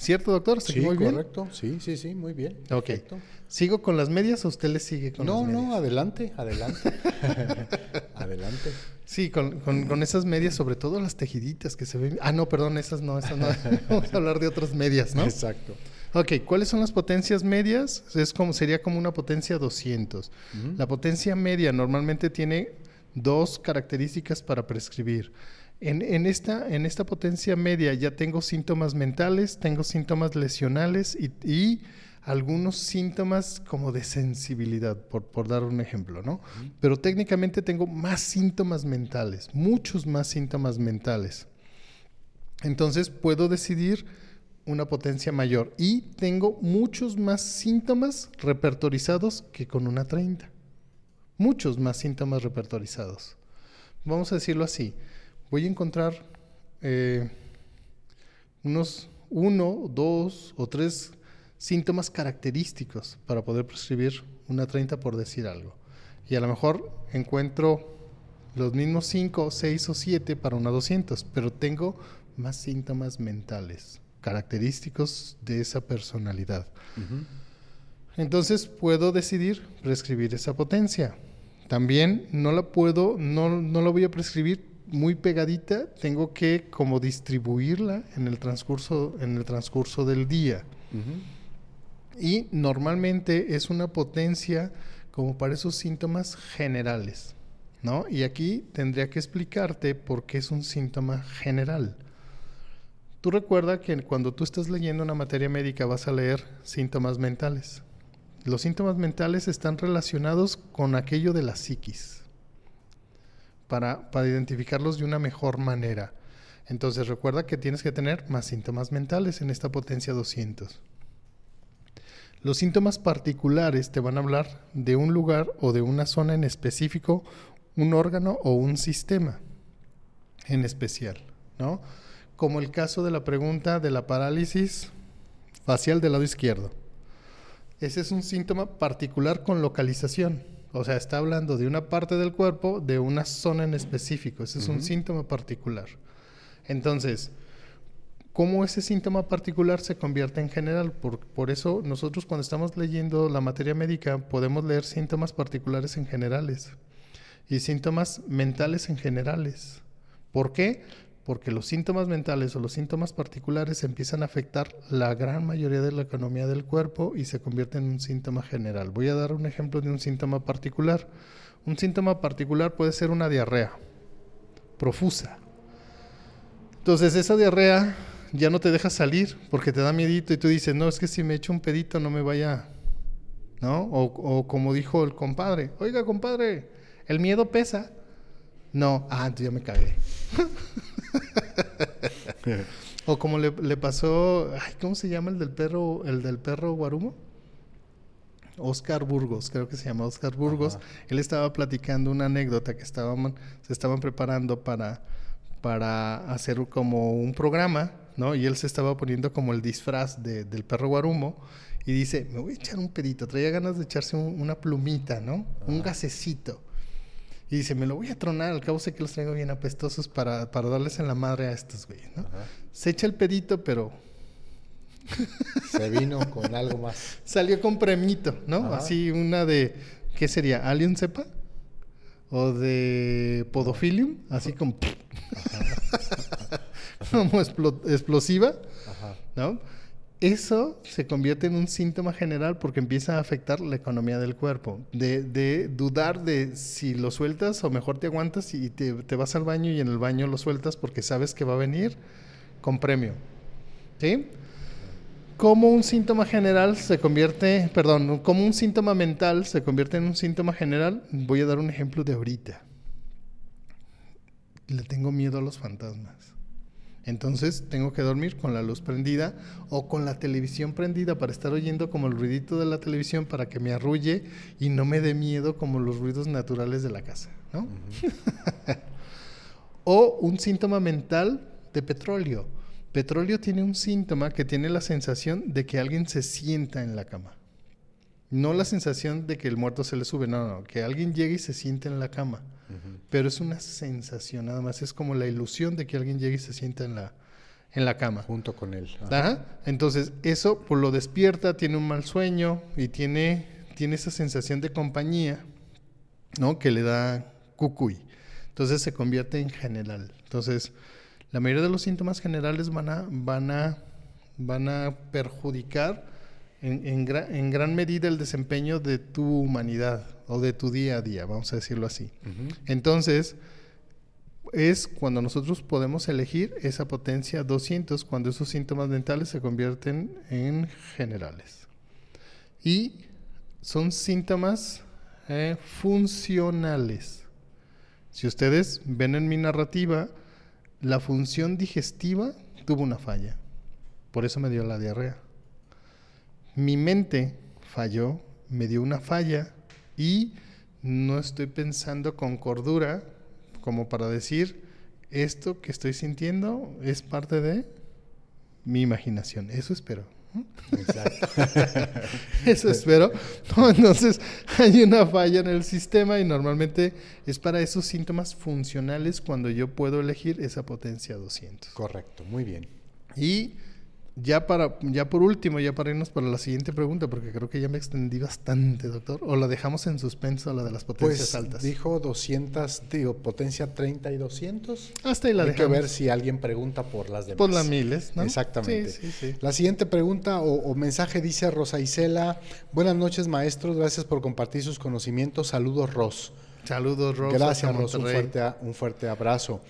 [SPEAKER 5] ¿Cierto, doctor? ¿Hasta aquí
[SPEAKER 4] Sí,
[SPEAKER 5] muy bien?
[SPEAKER 4] correcto. Sí, sí, sí, muy bien.
[SPEAKER 5] Ok.
[SPEAKER 4] Perfecto.
[SPEAKER 5] ¿Sigo con las medias o usted le sigue con
[SPEAKER 4] No,
[SPEAKER 5] las medias?
[SPEAKER 4] no, adelante, adelante. adelante.
[SPEAKER 5] Sí, con, con- con esas medias, sobre todo las tejiditas que se ven. Ah, no, perdón, esas no, esas no. Vamos a hablar de otras medias, ¿no?
[SPEAKER 4] Exacto.
[SPEAKER 5] Ok, ¿cuáles son las potencias medias? Es como, sería como una potencia 200. La potencia media normalmente tiene dos características para prescribir. En, en esta, en esta potencia media ya tengo síntomas mentales, tengo síntomas lesionales y, y algunos síntomas como de sensibilidad, por, por dar un ejemplo, ¿no? Pero técnicamente tengo más síntomas mentales, muchos más síntomas mentales. Entonces puedo decidir una potencia mayor y tengo muchos más síntomas repertorizados que con una 30. Muchos más síntomas repertorizados. Vamos a decirlo así. Voy a encontrar eh, unos uno, dos o tres síntomas característicos para poder prescribir una 30 por decir algo. Y a lo mejor encuentro los mismos 5, 6 o 7 para una 200, pero tengo más síntomas mentales, característicos de esa personalidad. Entonces puedo decidir prescribir esa potencia. También no la puedo, no, no la voy a prescribir muy pegadita, tengo que como distribuirla en el transcurso, en el transcurso del día. Y normalmente es una potencia como para esos síntomas generales, ¿no? Y aquí tendría que explicarte por qué es un síntoma general. Tú recuerda que cuando tú estás leyendo una materia médica vas a leer síntomas mentales. Los síntomas mentales están relacionados con aquello de la psiquis, para, para identificarlos de una mejor manera. Entonces recuerda que tienes que tener más síntomas mentales en esta potencia 200. Los síntomas particulares te van a hablar de un lugar o de una zona en específico, un órgano o un sistema en especial, ¿no? Como el caso de la pregunta de la parálisis facial del lado izquierdo. Ese es un síntoma particular con localización. O sea, está hablando de una parte del cuerpo, de una zona en específico. Ese es un síntoma particular. Entonces, cómo ese síntoma particular se convierte en general. Por, por, eso nosotros cuando estamos leyendo la materia médica podemos leer síntomas particulares en generales y síntomas mentales en generales. ¿Por qué? Porque los síntomas mentales o los síntomas particulares empiezan a afectar la gran mayoría de la economía del cuerpo y se convierten en un síntoma general. Voy a dar un ejemplo de un síntoma particular. Un síntoma particular puede ser una diarrea profusa. Entonces esa diarrea ya no te deja salir porque te da miedito y tú dices, no, es que si me echo un pedito no me vaya, ¿no? O como dijo el compadre, oiga compadre, el miedo pesa. No, ah, entonces ya me cagué. o como le, le, pasó, ay, ¿cómo se llama el del perro, el del perro guarumo? Oscar Burgos, creo que se llama Oscar Burgos. Ajá. Él estaba platicando una anécdota que estaban, se estaban preparando para, para hacer como un programa ¿no? Y él se estaba poniendo como el disfraz de- del perro guarumo y dice, me voy a echar un pedito. Traía ganas de echarse un- una plumita, ¿no? Un gasecito. Y dice, me lo voy a tronar, al cabo sé que los traigo bien apestosos para, para darles en la madre a estos güeyes, ¿no? Se echa el pedito, pero
[SPEAKER 4] Se vino con algo más.
[SPEAKER 5] salió con premito, ¿no?
[SPEAKER 4] Ajá.
[SPEAKER 5] Así una de, ¿qué sería? ¿Alien cepa? ¿O de Podophilium? Así como... como explo- explosiva,
[SPEAKER 4] Ajá.
[SPEAKER 5] ¿no? Eso se convierte en un síntoma general porque empieza a afectar la economía del cuerpo. De, dudar de si lo sueltas o mejor te aguantas y te, te vas al baño y en el baño lo sueltas porque sabes que va a venir con premio. ¿Sí? Como un síntoma general se convierte, perdón, como un síntoma mental se convierte en un síntoma general, voy a dar un ejemplo de ahorita. Le tengo miedo a los fantasmas. Entonces tengo que dormir con la luz prendida o con la televisión prendida para estar oyendo como el ruidito de la televisión para que me arrulle y no me dé miedo como los ruidos naturales de la casa, ¿no? o un síntoma mental de petróleo. Petróleo tiene un síntoma que tiene la sensación de que alguien se sienta en la cama. No la sensación de que el muerto se le sube, no, no, que alguien llegue y se siente en la cama. Pero es una sensación, nada más es como la ilusión de que alguien llegue y se sienta en la, en la cama.
[SPEAKER 4] Junto con él. Ajá.
[SPEAKER 5] Ajá. Entonces, eso pues lo despierta, tiene un mal sueño y tiene, tiene esa sensación de compañía, ¿no? Que le da cucuy. Entonces se convierte en general. Entonces, la mayoría de los síntomas generales van a, van a, van a perjudicar en, en gra- en gran medida el desempeño de tu humanidad o de tu día a día, vamos a decirlo así. Entonces, es cuando nosotros podemos elegir esa potencia 200 cuando esos síntomas mentales se convierten en generales. Y son síntomas eh, funcionales. Si ustedes ven en mi narrativa, la función digestiva tuvo una falla. Por eso me dio la diarrea. Mi mente falló, me dio una falla y no estoy pensando con cordura como para decir esto que estoy sintiendo es parte de mi imaginación. Eso espero.
[SPEAKER 4] Exacto.
[SPEAKER 5] Eso espero. No, entonces hay una falla en el sistema y normalmente es para esos síntomas funcionales cuando yo puedo elegir esa potencia 200.
[SPEAKER 4] Correcto, muy bien.
[SPEAKER 5] Y ya para ya por último, ya para irnos para la siguiente pregunta, porque creo que ya me extendí bastante, doctor, o la dejamos en suspenso la de las potencias
[SPEAKER 4] Pues
[SPEAKER 5] altas.
[SPEAKER 4] dijo 200, digo, potencia 30 y 200.
[SPEAKER 5] Hasta ahí la
[SPEAKER 4] Hay que
[SPEAKER 5] dejamos.
[SPEAKER 4] ver si alguien pregunta por las demás.
[SPEAKER 5] por las miles, ¿no?
[SPEAKER 4] Exactamente.
[SPEAKER 5] Sí, sí, sí.
[SPEAKER 4] La siguiente pregunta o, o mensaje dice Rosa Isela. Buenas noches, maestros. Gracias por compartir sus conocimientos. Saludos, Ros.
[SPEAKER 5] Saludos, Rosa.
[SPEAKER 4] Gracias, Ros. Un fuerte, un fuerte abrazo.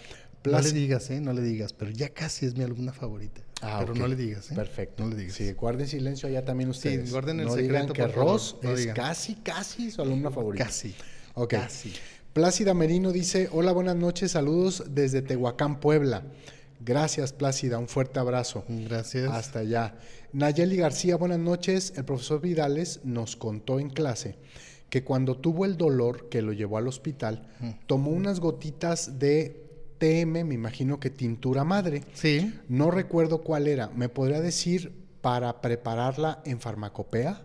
[SPEAKER 5] No le digas, ¿eh? No le digas, pero ya casi es mi alumna favorita.
[SPEAKER 4] Ah,
[SPEAKER 5] pero no le digas, ¿eh?
[SPEAKER 4] Perfecto.
[SPEAKER 5] No le digas.
[SPEAKER 4] Sí, guarden silencio allá también ustedes.
[SPEAKER 5] guarden el
[SPEAKER 4] no
[SPEAKER 5] secreto,
[SPEAKER 4] digan que
[SPEAKER 5] por favor.
[SPEAKER 4] Ros
[SPEAKER 5] No
[SPEAKER 4] es
[SPEAKER 5] digan.
[SPEAKER 4] casi, casi su alumna favorita.
[SPEAKER 5] Casi.
[SPEAKER 4] Ok.
[SPEAKER 5] Casi.
[SPEAKER 4] Plácida Merino dice, hola, buenas noches, saludos desde Tehuacán, Puebla. Gracias, Plácida, un fuerte abrazo.
[SPEAKER 5] Gracias.
[SPEAKER 4] Hasta allá. Nayeli García, buenas noches. El profesor Vidales nos contó en clase que cuando tuvo el dolor que lo llevó al hospital, tomó unas gotitas de TM, me imagino que tintura madre.
[SPEAKER 5] Sí.
[SPEAKER 4] No recuerdo cuál era. ¿Me podría decir para prepararla en farmacopea?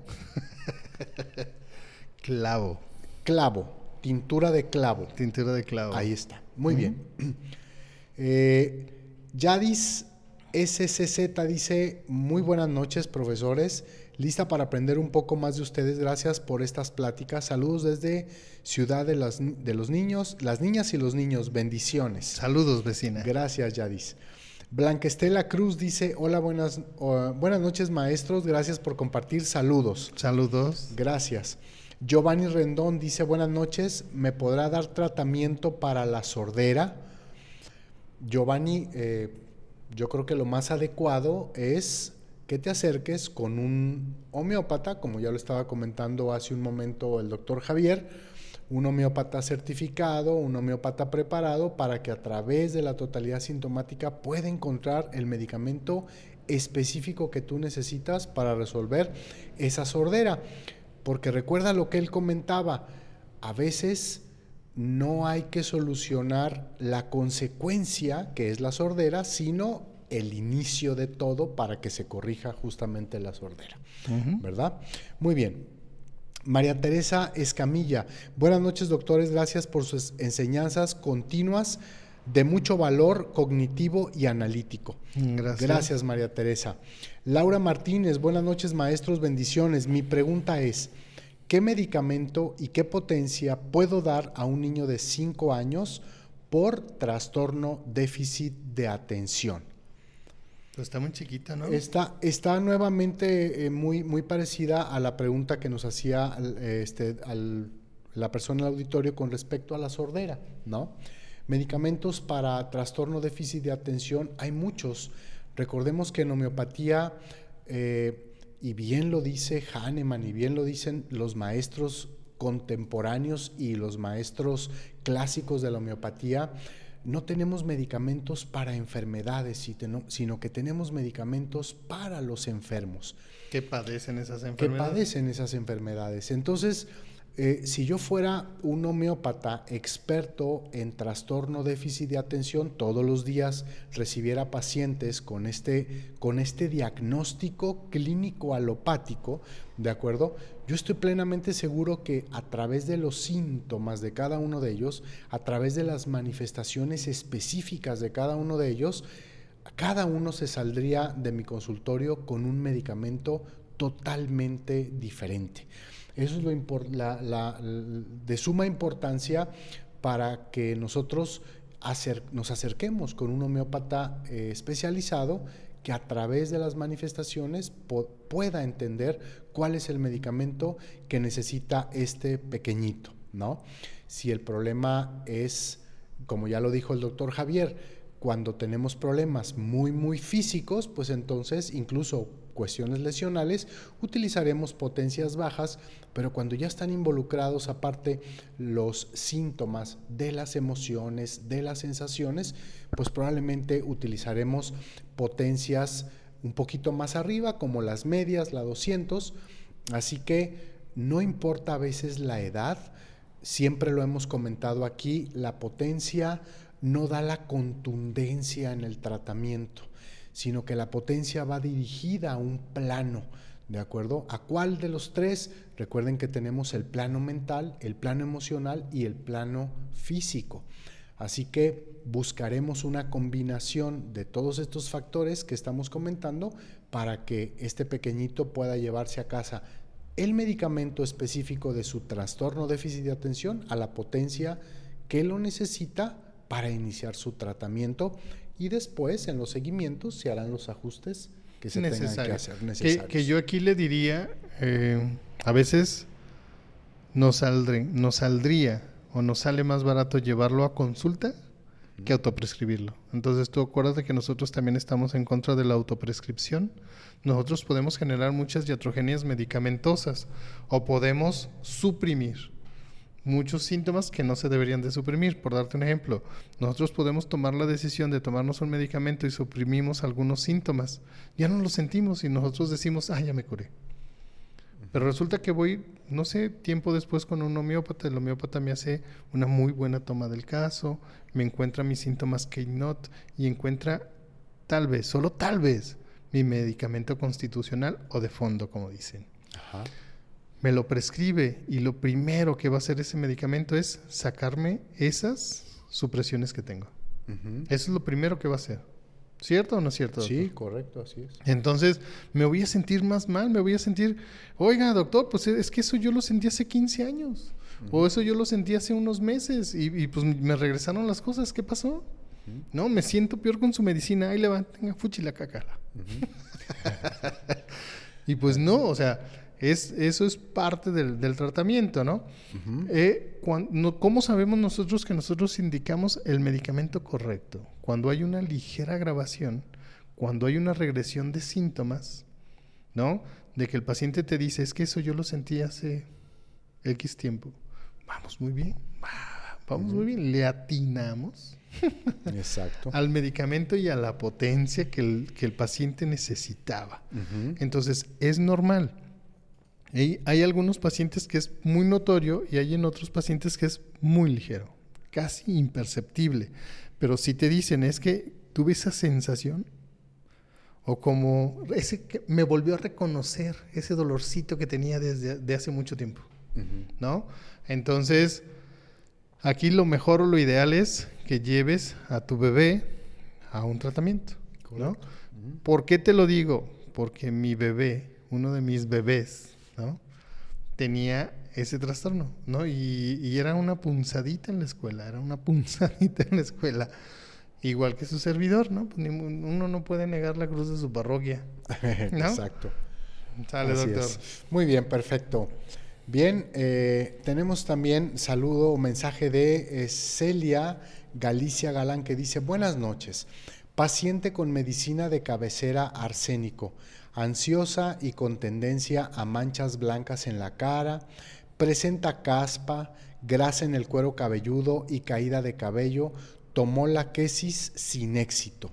[SPEAKER 5] Clavo.
[SPEAKER 4] Clavo, tintura de clavo.
[SPEAKER 5] Tintura de clavo.
[SPEAKER 4] Ahí está. Muy bien. Eh, Yadis SCZ dice, muy buenas noches, profesores. Lista para aprender un poco más de ustedes. Gracias por estas pláticas. Saludos desde Ciudad de, las, de los Niños, las niñas y los niños. Bendiciones.
[SPEAKER 5] Saludos, vecina.
[SPEAKER 4] Gracias, Yadis. Blanca Estela Cruz dice, hola, buenas, buenas noches, maestros. Gracias por compartir. Saludos.
[SPEAKER 5] Saludos.
[SPEAKER 4] Gracias. Giovanni Rendón dice, buenas noches, ¿me podrá dar tratamiento para la sordera? Giovanni, eh, yo creo que lo más adecuado es que te acerques con un homeópata, como ya lo estaba comentando hace un momento el doctor Javier, un homeópata certificado, un homeópata preparado para que a través de la totalidad sintomática pueda encontrar el medicamento específico que tú necesitas para resolver esa sordera. Porque recuerda lo que él comentaba, a veces no hay que solucionar la consecuencia, que es la sordera, sino el inicio de todo para que se corrija justamente la sordera, ¿verdad? Muy bien. María Teresa Escamilla, buenas noches doctores, gracias por sus enseñanzas continuas de mucho valor cognitivo y analítico.
[SPEAKER 5] Gracias.
[SPEAKER 4] Gracias María Teresa. Laura Martínez, buenas noches maestros, bendiciones. Mi pregunta es, ¿qué medicamento y qué potencia puedo dar a un niño de 5 años por trastorno déficit de atención?
[SPEAKER 5] Está muy chiquita, ¿no?
[SPEAKER 4] Está, está nuevamente eh, muy, muy parecida a la pregunta que nos hacía este, la persona en el auditorio con respecto a la sordera, ¿no? Medicamentos para trastorno déficit de atención hay muchos. Recordemos que en homeopatía, eh, y bien lo dice Hahnemann, y bien lo dicen los maestros contemporáneos y los maestros clásicos de la homeopatía, no tenemos medicamentos para enfermedades, sino que tenemos medicamentos para los enfermos.
[SPEAKER 5] ¿Qué padecen esas enfermedades?
[SPEAKER 4] Que padecen esas enfermedades. Entonces, eh, si yo fuera un homeópata experto en trastorno déficit de atención, todos los días recibiera pacientes con este, con este diagnóstico clínico alopático, ¿de acuerdo? Yo estoy plenamente seguro que a través de los síntomas de cada uno de ellos, a través de las manifestaciones específicas de cada uno de ellos, cada uno se saldría de mi consultorio con un medicamento totalmente diferente. Eso es lo de suma importancia para que nosotros nos acerquemos con un homeópata eh, especializado que a través de las manifestaciones pueda entender cuál es el medicamento que necesita este pequeñito, ¿no? Si el problema es, como ya lo dijo el doctor Javier, cuando tenemos problemas muy, muy físicos, pues entonces incluso cuestiones lesionales, utilizaremos potencias bajas, pero cuando ya están involucrados aparte los síntomas de las emociones, de las sensaciones, pues probablemente utilizaremos potencias un poquito más arriba, como las medias, la 200, así que no importa a veces la edad, siempre lo hemos comentado aquí, la potencia no da la contundencia en el tratamiento sino que la potencia va dirigida a un plano. ¿De acuerdo? ¿A cuál de los tres? Recuerden que tenemos el plano mental, el plano emocional y el plano físico. Así que buscaremos una combinación de todos estos factores que estamos comentando para que este pequeñito pueda llevarse a casa el medicamento específico de su trastorno déficit de atención a la potencia que lo necesita para iniciar su tratamiento y después en los seguimientos se harán los ajustes que se tengan que hacer necesarios.
[SPEAKER 5] Que, yo aquí le diría, eh, a veces nos saldría o nos sale más barato llevarlo a consulta que autoprescribirlo. Entonces tú acuérdate que nosotros también estamos en contra de la autoprescripción. Nosotros podemos generar muchas iatrogenias medicamentosas o podemos suprimir muchos síntomas que no se deberían de suprimir. Por darte un ejemplo, nosotros podemos tomar la decisión de tomarnos un medicamento y suprimimos algunos síntomas. Ya no los sentimos y nosotros decimos, ah, ya me curé. Pero resulta que voy, no sé, tiempo después con un homeópata, el homeópata me hace una muy buena toma del caso, me encuentra mis síntomas K-NOT y encuentra tal vez, solo tal vez, mi medicamento constitucional o de fondo, como dicen. Ajá me lo prescribe y lo primero que va a hacer ese medicamento es sacarme esas supresiones que tengo. Eso es lo primero que va a hacer. ¿Cierto o no es cierto?
[SPEAKER 4] Sí, correcto, así es.
[SPEAKER 5] Entonces, me voy a sentir más mal, me voy a sentir, oiga, doctor, pues es que eso yo lo sentí hace 15 años, o eso yo lo sentí hace unos meses, y, pues me regresaron las cosas, ¿qué pasó? No, me siento peor con su medicina, ahí le va, tenga fuchi la cacala. y pues no, o sea, es, eso es parte del, tratamiento, ¿no? Eh, ¿Cómo sabemos nosotros que nosotros indicamos el medicamento correcto? Cuando hay una ligera agravación, cuando hay una regresión de síntomas, ¿no? De que el paciente te dice, es que eso yo lo sentí hace X tiempo. Vamos muy bien, vamos muy bien, le atinamos.
[SPEAKER 4] Exacto.
[SPEAKER 5] al medicamento y a la potencia que el, paciente necesitaba. Entonces, es normal. Hay, algunos pacientes que es muy notorio y hay en otros pacientes que es muy ligero, casi imperceptible. Pero si te dicen es que tuve esa sensación, o como ese que me volvió a reconocer ese dolorcito que tenía desde de hace mucho tiempo, ¿no? Entonces, aquí lo mejor o lo ideal es que lleves a tu bebé a un tratamiento, ¿no? ¿Por qué te lo digo? Porque mi bebé, uno de mis bebés, ¿no? Tenía ese trastorno, ¿no? Y, y era una punzadita en la escuela, era una punzadita en la escuela. Igual que su servidor, ¿no? Pues uno no puede negar la cruz de su parroquia. ¿No?
[SPEAKER 4] Exacto.
[SPEAKER 5] Sale,
[SPEAKER 4] Así
[SPEAKER 5] doctor.
[SPEAKER 4] es. Muy bien, perfecto. Bien, eh, tenemos también saludo o mensaje de eh, Celia Galicia Galán que dice, buenas noches, paciente con medicina de cabecera arsénico, ansiosa y con tendencia a manchas blancas en la cara, presenta caspa, grasa en el cuero cabelludo y caída de cabello, tomó la quesis sin éxito.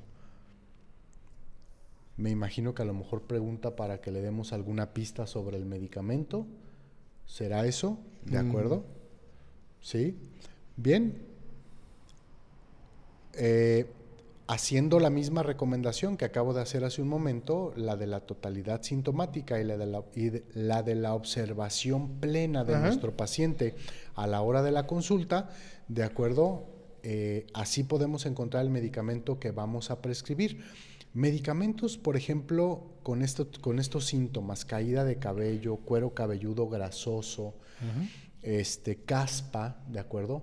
[SPEAKER 4] Me imagino que a lo mejor pregunta para que le demos alguna pista sobre el medicamento. ¿Será eso? ¿De
[SPEAKER 5] Mm.
[SPEAKER 4] acuerdo? ¿Sí? Bien. Eh, haciendo la misma recomendación que acabo de hacer hace un momento, la de la totalidad sintomática y la de la, y de- la, de la observación plena de
[SPEAKER 5] Ajá.
[SPEAKER 4] nuestro paciente a la hora de la consulta, ¿de acuerdo? Eh, así podemos encontrar el medicamento que vamos a prescribir. Medicamentos, por ejemplo, con, esto, con estos síntomas, caída de cabello, cuero cabelludo grasoso, este, caspa, ¿de acuerdo?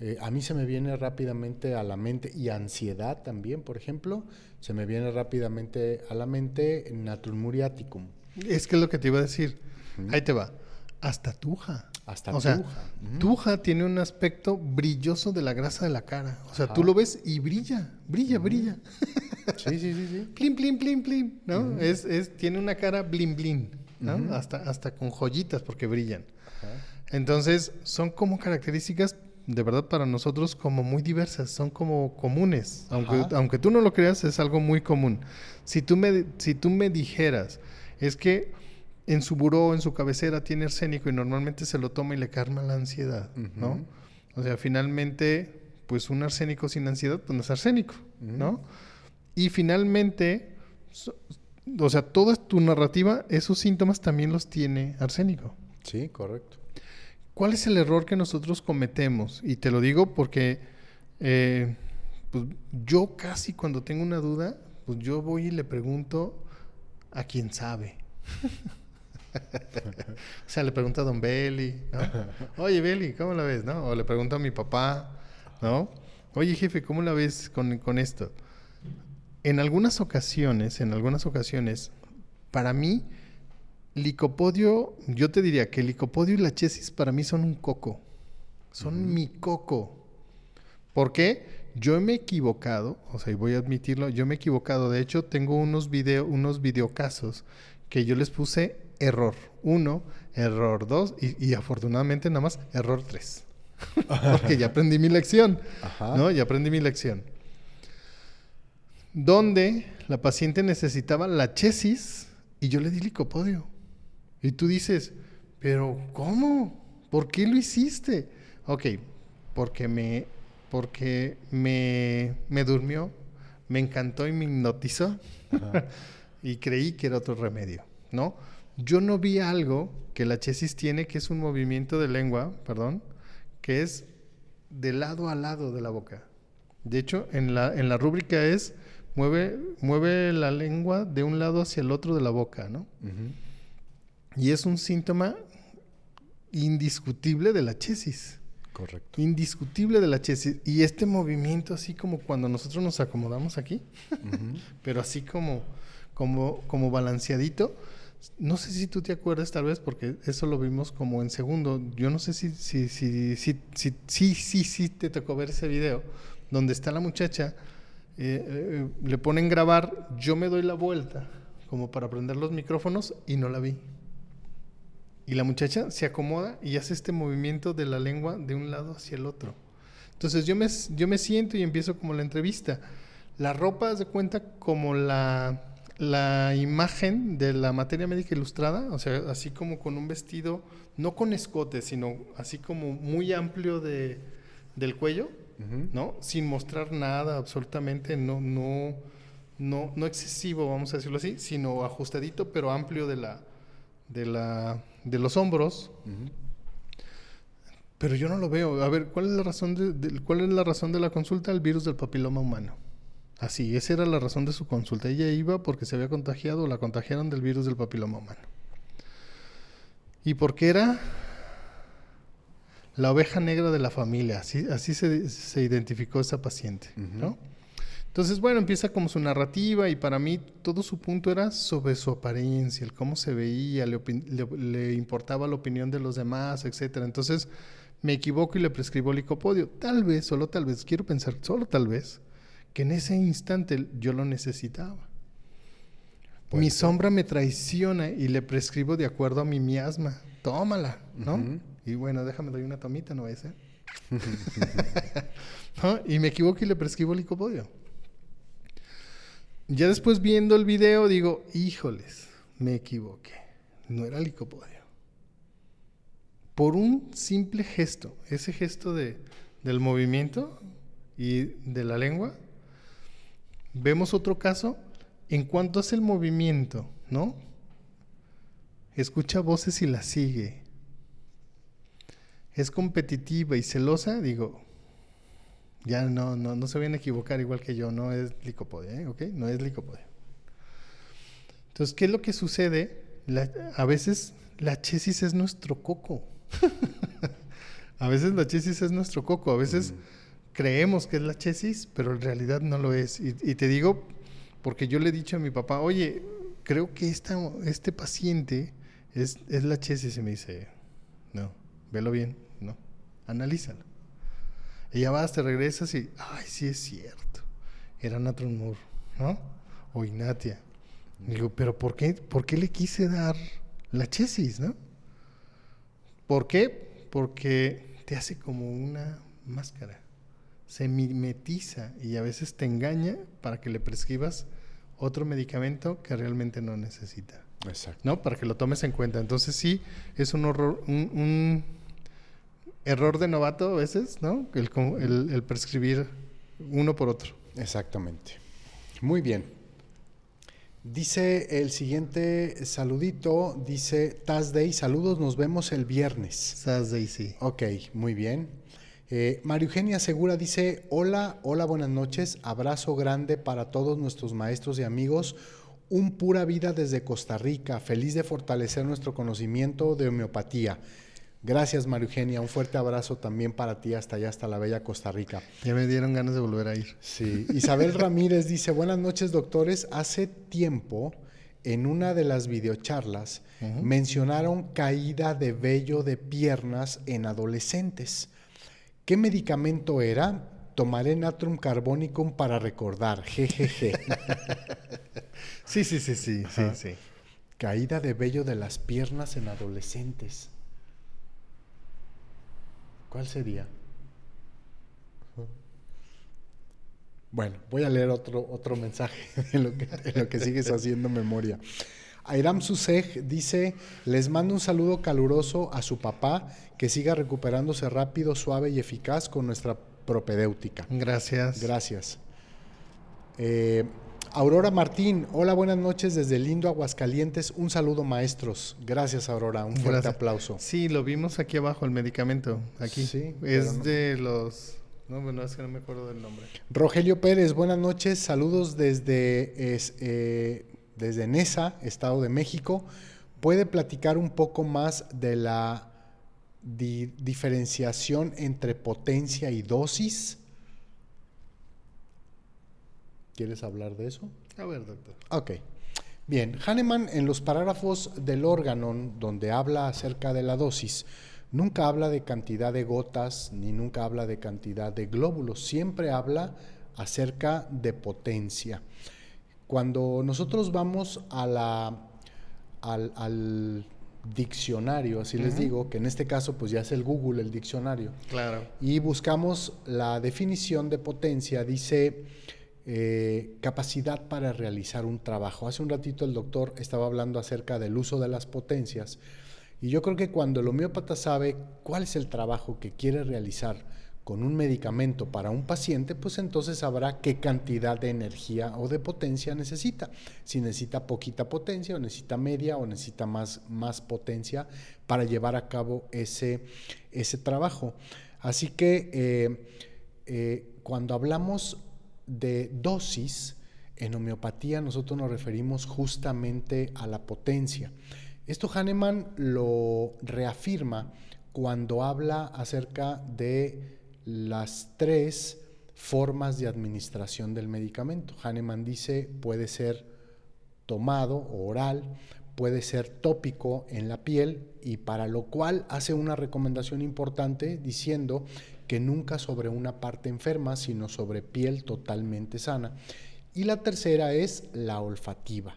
[SPEAKER 4] Eh, a mí se me viene rápidamente a la mente, y ansiedad también, por ejemplo, se me viene rápidamente a la mente Natrium muriaticum.
[SPEAKER 5] Es que es lo que te iba a decir. Ahí te va. Hasta tuja.
[SPEAKER 4] Hasta
[SPEAKER 5] o sea,
[SPEAKER 4] tuja.
[SPEAKER 5] Tuja tiene un aspecto brilloso de la grasa de la cara. O sea, tú lo ves y brilla, brilla, brilla.
[SPEAKER 4] Sí, sí, sí, sí.
[SPEAKER 5] Plim, plim, plim, plim, ¿no? es, es, tiene una cara blin, blin, ¿no? Hasta, hasta con joyitas porque brillan. Entonces, son como características, de verdad, para nosotros como muy diversas, son como comunes. Aunque,
[SPEAKER 4] Ajá.
[SPEAKER 5] aunque tú no lo creas, es algo muy común. Si tú me, si tú me dijeras, es que en su buró, en su cabecera, tiene arsénico y normalmente se lo toma y le calma la ansiedad, ¿no? O sea, finalmente, pues un arsénico sin ansiedad, pues no es arsénico, ¿no? Y finalmente, so- o sea, toda tu narrativa, esos síntomas también los tiene arsénico.
[SPEAKER 4] Sí, correcto.
[SPEAKER 5] ¿Cuál es el error que nosotros cometemos? Y te lo digo porque eh, pues, yo casi cuando tengo una duda, pues yo voy y le pregunto a quien sabe. o sea, le pregunto a don Beli, ¿no? Oye, Beli, ¿cómo la ves? ¿no? O le pregunto a mi papá, ¿no? Oye, jefe, ¿cómo la ves con, con esto? En algunas ocasiones, en algunas ocasiones, para mí, licopodio, yo te diría que el licopodio y la chesis para mí son un coco. Son mi coco. ¿Por qué? Yo me he equivocado, o sea, y voy a admitirlo, yo me he equivocado. De hecho, tengo unos video, unos videocasos que yo les puse error 1, error 2 y, y afortunadamente nada más error 3. Porque ya aprendí mi lección.
[SPEAKER 4] Ajá.
[SPEAKER 5] ¿No? Ya aprendí mi lección. Donde la paciente necesitaba la chesis y yo le di licopodio. Y tú dices, pero ¿cómo? ¿Por qué lo hiciste? Ok, porque me, porque me, me durmió, me encantó y me hipnotizó y creí que era otro remedio, ¿no? Yo no vi algo que la chesis tiene, que es un movimiento de lengua, perdón, que es de lado a lado de la boca. De hecho, en la, en la rúbrica es mueve, mueve la lengua de un lado hacia el otro de la boca, ¿no? Y es un síntoma indiscutible de la chesis.
[SPEAKER 4] Correcto.
[SPEAKER 5] Indiscutible de la chesis. Y este movimiento, así como cuando nosotros nos acomodamos aquí, pero así como, como, como balanceadito. No sé si tú te acuerdas, tal vez, porque eso lo vimos como en segundo. Yo no sé si, si, si, si, si, si, si, si te tocó ver ese video, donde está la muchacha, eh, eh, le ponen grabar, yo me doy la vuelta, como para prender los micrófonos, y no la vi. Y la muchacha se acomoda y hace este movimiento de la lengua de un lado hacia el otro. Entonces yo me, yo me siento y empiezo como la entrevista. La ropa, de cuenta, como la, la imagen de la materia médica ilustrada, o sea, así como con un vestido, no con escote, sino así como muy amplio de, del cuello. ¿no? Sin mostrar nada, absolutamente, no, no, no, no excesivo, vamos a decirlo así, sino ajustadito, pero amplio de la, de la, de los hombros. Pero yo no lo veo. A ver, ¿cuál es la razón de, de- cuál es la razón de la consulta? El virus del papiloma humano. Así, esa era la razón de su consulta. Ella iba porque se había contagiado o la contagiaron del virus del papiloma humano. ¿Y por qué era? La oveja negra de la familia, así, así se, se identificó esa paciente, ¿no? Entonces, bueno, empieza como su narrativa y para mí todo su punto era sobre su apariencia, el cómo se veía, le, le- le importaba la opinión de los demás, etcétera. Entonces, me equivoco y le prescribo licopodio. Tal vez, solo tal vez, quiero pensar, solo tal vez, que en ese instante yo lo necesitaba. Mi
[SPEAKER 4] ser.
[SPEAKER 5] sombra me traiciona y le prescribo de acuerdo a mi miasma. Tómala, ¿no? Y bueno, déjame doy una tomita, no a ser. ¿No? Y me equivoco y le prescribo licopodio. Ya después viendo el video digo, híjoles, me equivoqué. No era licopodio. Por un simple gesto, ese gesto de, del movimiento y de la lengua, vemos otro caso en cuanto hace el movimiento, ¿no? Escucha voces y las sigue. Es competitiva y celosa, digo, ya no, no, no se vayan a equivocar igual que yo, no es licopodio, ¿eh? ¿ok? No es licopodio. Entonces, ¿qué es lo que sucede? La- a veces la chesis es nuestro coco. a veces la chesis es nuestro coco, a veces creemos que es la chesis, pero en realidad no lo es. Y, y te digo, porque yo le he dicho a mi papá, oye, creo que esta, este paciente es, es la chesis. Y me dice, no, velo bien, no, analízalo. Y ya vas, te regresas y, ay, sí es cierto, era Natron Moore, ¿no? O Ignatia. Digo, pero ¿por qué, ¿por qué le quise dar la chesis, no? ¿Por qué? Porque te hace como una máscara. Se mimetiza y a veces te engaña para que le prescribas otro medicamento que realmente no necesita.
[SPEAKER 4] Exacto.
[SPEAKER 5] ¿no? Para que lo tomes en cuenta. Entonces sí, es un horror, un, un error de novato a veces, ¿no? El, el- el prescribir uno por otro.
[SPEAKER 4] Exactamente. Muy bien. Dice el siguiente saludito, dice Taz Day, saludos, nos vemos el viernes.
[SPEAKER 5] Sas Daisy.
[SPEAKER 4] Ok, muy bien. Eh, María Eugenia Segura dice, hola, hola, buenas noches, abrazo grande para todos nuestros maestros y amigos, un pura vida desde Costa Rica, feliz de fortalecer nuestro conocimiento de homeopatía. Gracias María Eugenia, un fuerte abrazo también para ti hasta allá, hasta la bella Costa Rica.
[SPEAKER 5] Ya me dieron ganas de volver a ir.
[SPEAKER 4] Sí, Isabel Ramírez dice, buenas noches doctores, hace tiempo en una de las videocharlas mencionaron caída de vello de piernas en adolescentes. ¿Qué medicamento era? Tomaré natrum carbonicum para recordar, jejeje.
[SPEAKER 5] Sí, sí, sí, sí, sí, sí.
[SPEAKER 4] caída de vello de las piernas en adolescentes. ¿Cuál sería? Bueno, voy a leer otro, otro mensaje en lo, que, lo que sigues haciendo memoria. Airam Susej dice, les mando un saludo caluroso a su papá, que siga recuperándose rápido, suave y eficaz con nuestra propedéutica.
[SPEAKER 5] Gracias.
[SPEAKER 4] Gracias. Eh, Aurora Martín, hola, buenas noches desde lindo Aguascalientes. Un saludo, maestros. Gracias, Aurora. Un fuerte
[SPEAKER 5] Gracias.
[SPEAKER 4] aplauso.
[SPEAKER 5] Sí, lo vimos aquí abajo, el medicamento. Aquí.
[SPEAKER 4] Sí,
[SPEAKER 5] es
[SPEAKER 4] no-
[SPEAKER 5] de los... No, bueno, es que no me acuerdo del nombre.
[SPEAKER 4] Rogelio Pérez, buenas noches. Saludos desde, es- eh, desde Nesa, Estado de México. ¿Puede platicar un poco más de la di- diferenciación entre potencia y dosis? ¿Quieres hablar de eso?
[SPEAKER 5] A ver, doctor.
[SPEAKER 4] Ok. Bien, Hahnemann en los parágrafos del órgano donde habla acerca de la dosis, nunca habla de cantidad de gotas ni nunca habla de cantidad de glóbulos, siempre habla acerca de potencia. Cuando nosotros vamos a la, al, al diccionario, así les digo, que en este caso pues ya es el Google el diccionario,
[SPEAKER 5] Claro.
[SPEAKER 4] y buscamos la definición de potencia, dice eh, capacidad para realizar un trabajo. Hace un ratito el doctor estaba hablando acerca del uso de las potencias y yo creo que cuando el homeópata sabe cuál es el trabajo que quiere realizar con un medicamento para un paciente, pues entonces sabrá qué cantidad de energía o de potencia necesita. Si necesita poquita potencia o necesita media o necesita más, más potencia para llevar a cabo ese, ese trabajo. Así que eh, eh, cuando hablamos de dosis, en homeopatía nosotros nos referimos justamente a la potencia. Esto Hahnemann lo reafirma cuando habla acerca de las tres formas de administración del medicamento. Hahnemann dice puede ser tomado o oral, puede ser tópico en la piel y para lo cual hace una recomendación importante diciendo que nunca sobre una parte enferma, sino sobre piel totalmente sana. Y la tercera es la olfativa,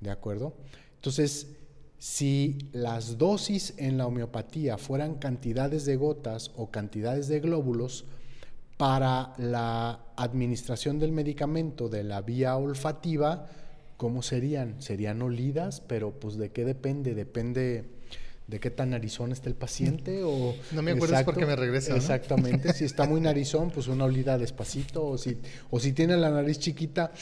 [SPEAKER 4] ¿de acuerdo? Entonces, si las dosis en la homeopatía fueran cantidades de gotas o cantidades de glóbulos, para la administración del medicamento de la vía olfativa, ¿cómo serían? Serían olidas, pero pues de qué depende? Depende de qué tan narizón está el paciente o...
[SPEAKER 5] No me acuerdo porque me regresa.
[SPEAKER 4] Exactamente, si está muy narizón, pues una olida despacito, o si, o si tiene la nariz chiquita,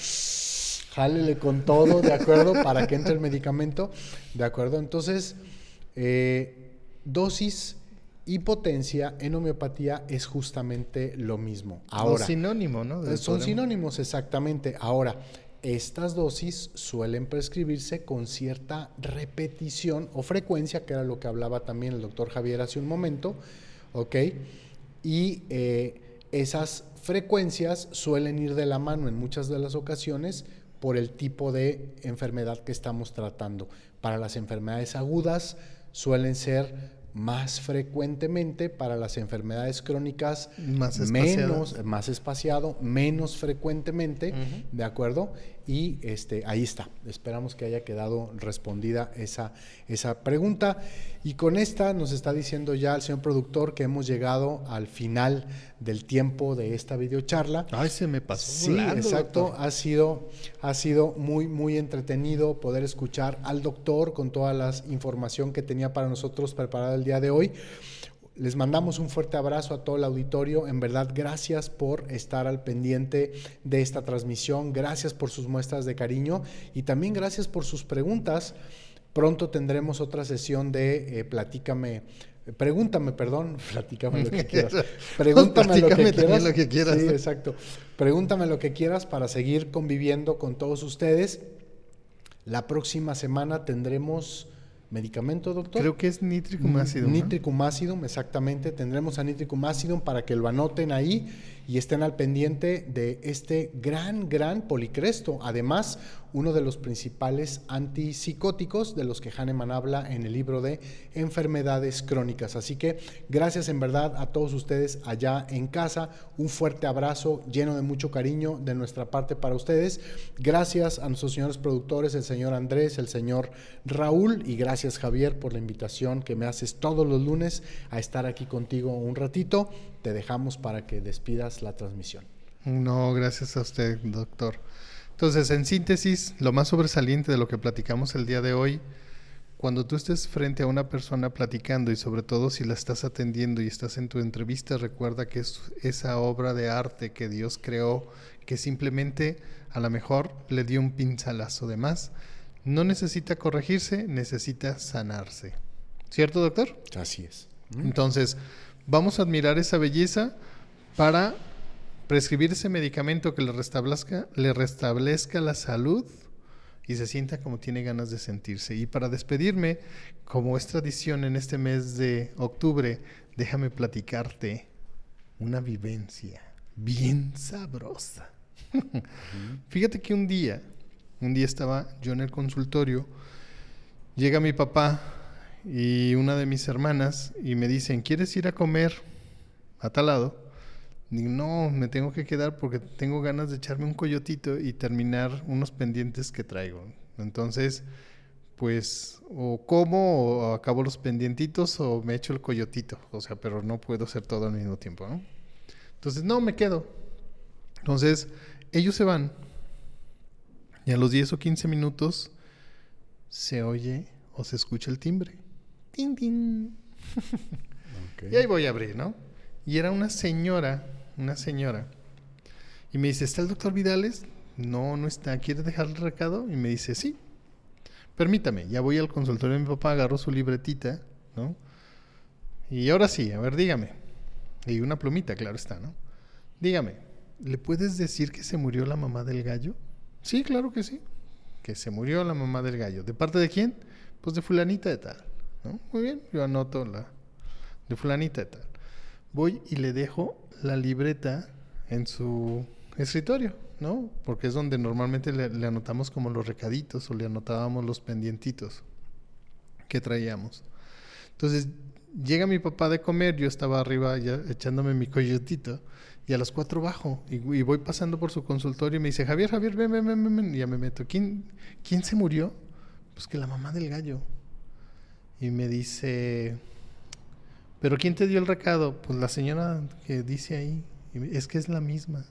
[SPEAKER 4] jálele con todo, ¿de acuerdo? Para que entre el medicamento, ¿de acuerdo? Entonces, eh, dosis y potencia en homeopatía es justamente lo mismo. Ahora,
[SPEAKER 5] Los sinónimo, ¿no?
[SPEAKER 4] Eh, son sinónimos, exactamente. Ahora, estas dosis suelen prescribirse con cierta repetición o frecuencia, que era lo que hablaba también el doctor Javier hace un momento, ¿ok? Y eh, esas frecuencias suelen ir de la mano en muchas de las ocasiones por el tipo de enfermedad que estamos tratando. Para las enfermedades agudas suelen ser más frecuentemente para las enfermedades crónicas
[SPEAKER 5] más
[SPEAKER 4] menos más espaciado menos frecuentemente de acuerdo y este ahí está. Esperamos que haya quedado respondida esa esa pregunta. Y con esta nos está diciendo ya el señor productor que hemos llegado al final del tiempo de esta videocharla.
[SPEAKER 5] Ay se me pasó
[SPEAKER 4] sí exacto. Ha sido ha sido muy muy entretenido poder escuchar al doctor con toda la información que tenía para nosotros preparada el día de hoy. Les mandamos un fuerte abrazo a todo el auditorio. En verdad, gracias por estar al pendiente de esta transmisión. Gracias por sus muestras de cariño y también gracias por sus preguntas. Pronto tendremos otra sesión de eh, Platícame. Pregúntame, perdón, platícame lo que quieras. Pregúntame lo que quieras.
[SPEAKER 5] lo que quieras.
[SPEAKER 4] Sí, exacto. Pregúntame lo que quieras para seguir conviviendo con todos ustedes. La próxima semana tendremos medicamento, doctor.
[SPEAKER 5] Creo que es nitricum acidum.
[SPEAKER 4] Nitricum acidum, exactamente. Tendremos a nitricum acidum para que lo anoten ahí y estén al pendiente de este gran, gran policresto. Además, uno de los principales antipsicóticos de los que Hahnemann habla en el libro de enfermedades crónicas. Así que gracias en verdad a todos ustedes allá en casa. Un fuerte abrazo lleno de mucho cariño de nuestra parte para ustedes. Gracias a nuestros señores productores, el señor Andrés, el señor Raúl y gracias Javier por la invitación que me haces todos los lunes a estar aquí contigo un ratito. Te dejamos para que despidas la transmisión.
[SPEAKER 5] No, gracias a usted, doctor. Entonces, en síntesis, lo más sobresaliente de lo que platicamos el día de hoy, cuando tú estés frente a una persona platicando y sobre todo si la estás atendiendo y estás en tu entrevista, recuerda que es esa obra de arte que Dios creó, que simplemente a lo mejor le dio un pinzalazo de más. No necesita corregirse, necesita sanarse. ¿Cierto, doctor?
[SPEAKER 4] Así es.
[SPEAKER 5] Entonces, vamos a admirar esa belleza para prescribir ese medicamento que le restablezca, le restablezca la salud y se sienta como tiene ganas de sentirse. Y para despedirme, como es tradición en este mes de octubre, déjame platicarte una vivencia bien sabrosa. Fíjate que un día, un día estaba yo en el consultorio, llega mi papá y una de mis hermanas y me dicen, ¿quieres ir a comer a tal lado? Digo, no, me tengo que quedar porque tengo ganas de echarme un coyotito y terminar unos pendientes que traigo. Entonces, pues, o como, o acabo los pendientitos, o me echo el coyotito. O sea, pero no puedo hacer todo al mismo tiempo, ¿no? Entonces, no, me quedo. Entonces, ellos se van. Y a los 10 o 15 minutos se oye o se escucha el timbre. ¡Tin, tin! Y ahí voy a abrir, ¿no? Y era una señora, una señora. Y me dice, ¿está el doctor Vidales? No, no está. ¿Quieres dejar el recado? Y me dice, sí. Permítame, ya voy al consultorio de mi papá, agarro su libretita, ¿no? Y ahora sí, a ver, dígame. Y una plumita, claro está, ¿no? Dígame, ¿le puedes decir que se murió la mamá del gallo? Sí, claro que sí. Que se murió la mamá del gallo. ¿De parte de quién? Pues de fulanita de tal. Muy bien, yo anoto la de fulanita de tal. Voy y le dejo la libreta en su escritorio, ¿no? Porque es donde normalmente le, le, anotamos como los recaditos o le anotábamos los pendientitos que traíamos. Entonces llega mi papá de comer, yo estaba arriba ya echándome mi coyotito y a las cuatro bajo y, y, voy pasando por su consultorio y me dice, Javier, Javier, ven, ven, ven, ven, y ya me meto. ¿Quién, ¿Quién se murió? Pues que la mamá del gallo. Y me dice, ¿pero quién te dio el recado? Pues la señora que dice ahí. Y es que es la misma.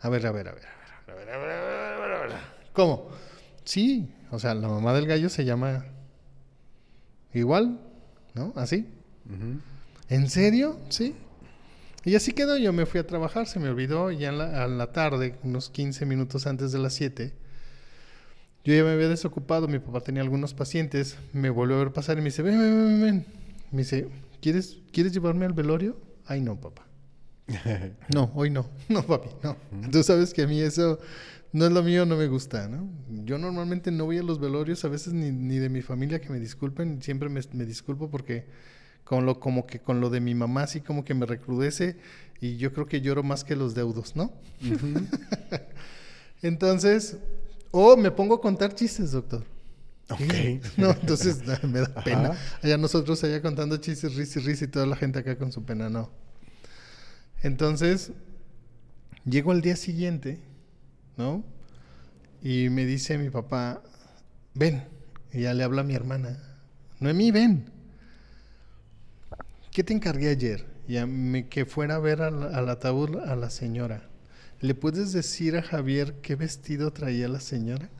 [SPEAKER 5] A ver, a ver, a ver, a ver, a ver, a ver, a ver. ¿Cómo? Sí, o sea, la mamá del gallo se llama igual, ¿no? Así. Uh -huh. ¿En serio? Sí. Y así quedó, yo me fui a trabajar, se me olvidó, ya en la, a la tarde, unos 15 minutos antes de las 7, yo ya me había desocupado, mi papá tenía algunos pacientes, me volvió a ver pasar y me dice, ven, ven, ven, ven. Me dice, ¿quieres, ¿quieres llevarme al velorio? Ay, no, papá. no, hoy no. No, papi, no. Tú sabes que a mí eso no es lo mío, no me gusta, ¿no? Yo normalmente no voy a los velorios, a veces ni, ni de mi familia que me disculpen, siempre me, me, disculpo porque con lo, como que con lo de mi mamá así como que me recrudece y yo creo que lloro más que los deudos, ¿no? Uh -huh. entonces, o me pongo a contar chistes, doctor.
[SPEAKER 4] Ok.
[SPEAKER 5] No, entonces me da pena. Ajá. Allá nosotros allá contando chistes, risa y risa y toda la gente acá con su pena, no. Entonces, llego al día siguiente, ¿no? Y me dice mi papá, ven. Y ya le habla a mi hermana, Noemí, ven. ¿Qué te encargué ayer? Ya me, que fuera a ver al, al ataúd a la señora. ¿Le puedes decir a Javier qué vestido traía la señora?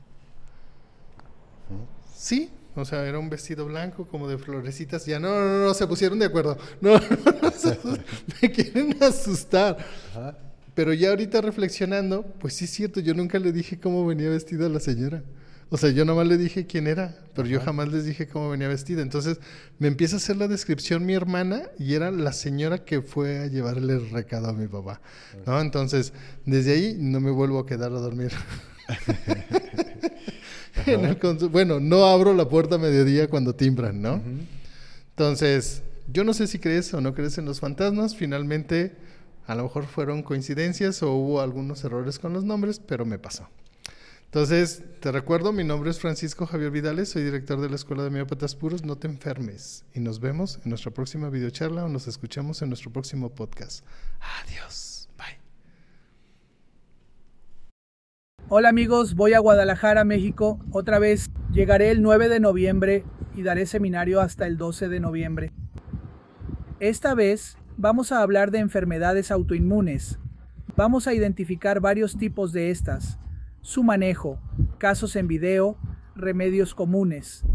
[SPEAKER 5] Sí, o sea, era un vestido blanco como de florecitas. Ya no, no, no, no se pusieron de acuerdo. No, no, no me quieren asustar. Ajá. Pero ya ahorita reflexionando, pues sí es cierto, yo nunca le dije cómo venía vestida la señora. O sea, yo nomás le dije quién era, pero Ajá. yo jamás les dije cómo venía vestida. Entonces me empieza a hacer la descripción mi hermana y era la señora que fue a llevarle el recado a mi papá. ¿no? Entonces, desde ahí no me vuelvo a quedar a dormir. bueno, no abro la puerta a mediodía cuando timbran, ¿no? Uh -huh. Entonces, yo no sé si crees o no crees en los fantasmas. Finalmente, a lo mejor fueron coincidencias o hubo algunos errores con los nombres, pero me pasó. Entonces, te recuerdo, mi nombre es Francisco Javier Vidales, soy director de la Escuela de Homeópatas Puros. No te enfermes y nos vemos en nuestra próxima videocharla o nos escuchamos en nuestro próximo podcast. Adiós. Bye.
[SPEAKER 6] Hola amigos, voy a Guadalajara, México. Otra vez llegaré el 9 de noviembre y daré seminario hasta el 12 de noviembre. Esta vez vamos a hablar de enfermedades autoinmunes. Vamos a identificar varios tipos de estas su manejo, casos en video, remedios comunes.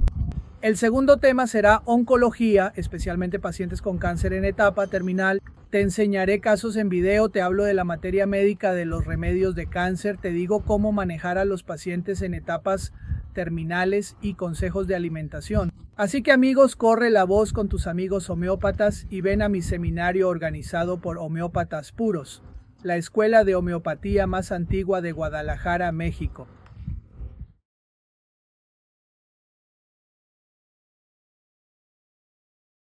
[SPEAKER 6] El segundo tema será oncología, especialmente pacientes con cáncer en etapa terminal. Te enseñaré casos en video, te hablo de la materia médica de los remedios de cáncer, te digo cómo manejar a los pacientes en etapas terminales y consejos de alimentación. Así que amigos, corre la voz con tus amigos homeópatas y ven a mi seminario organizado por homeópatas puros la escuela de homeopatía más antigua de Guadalajara, México.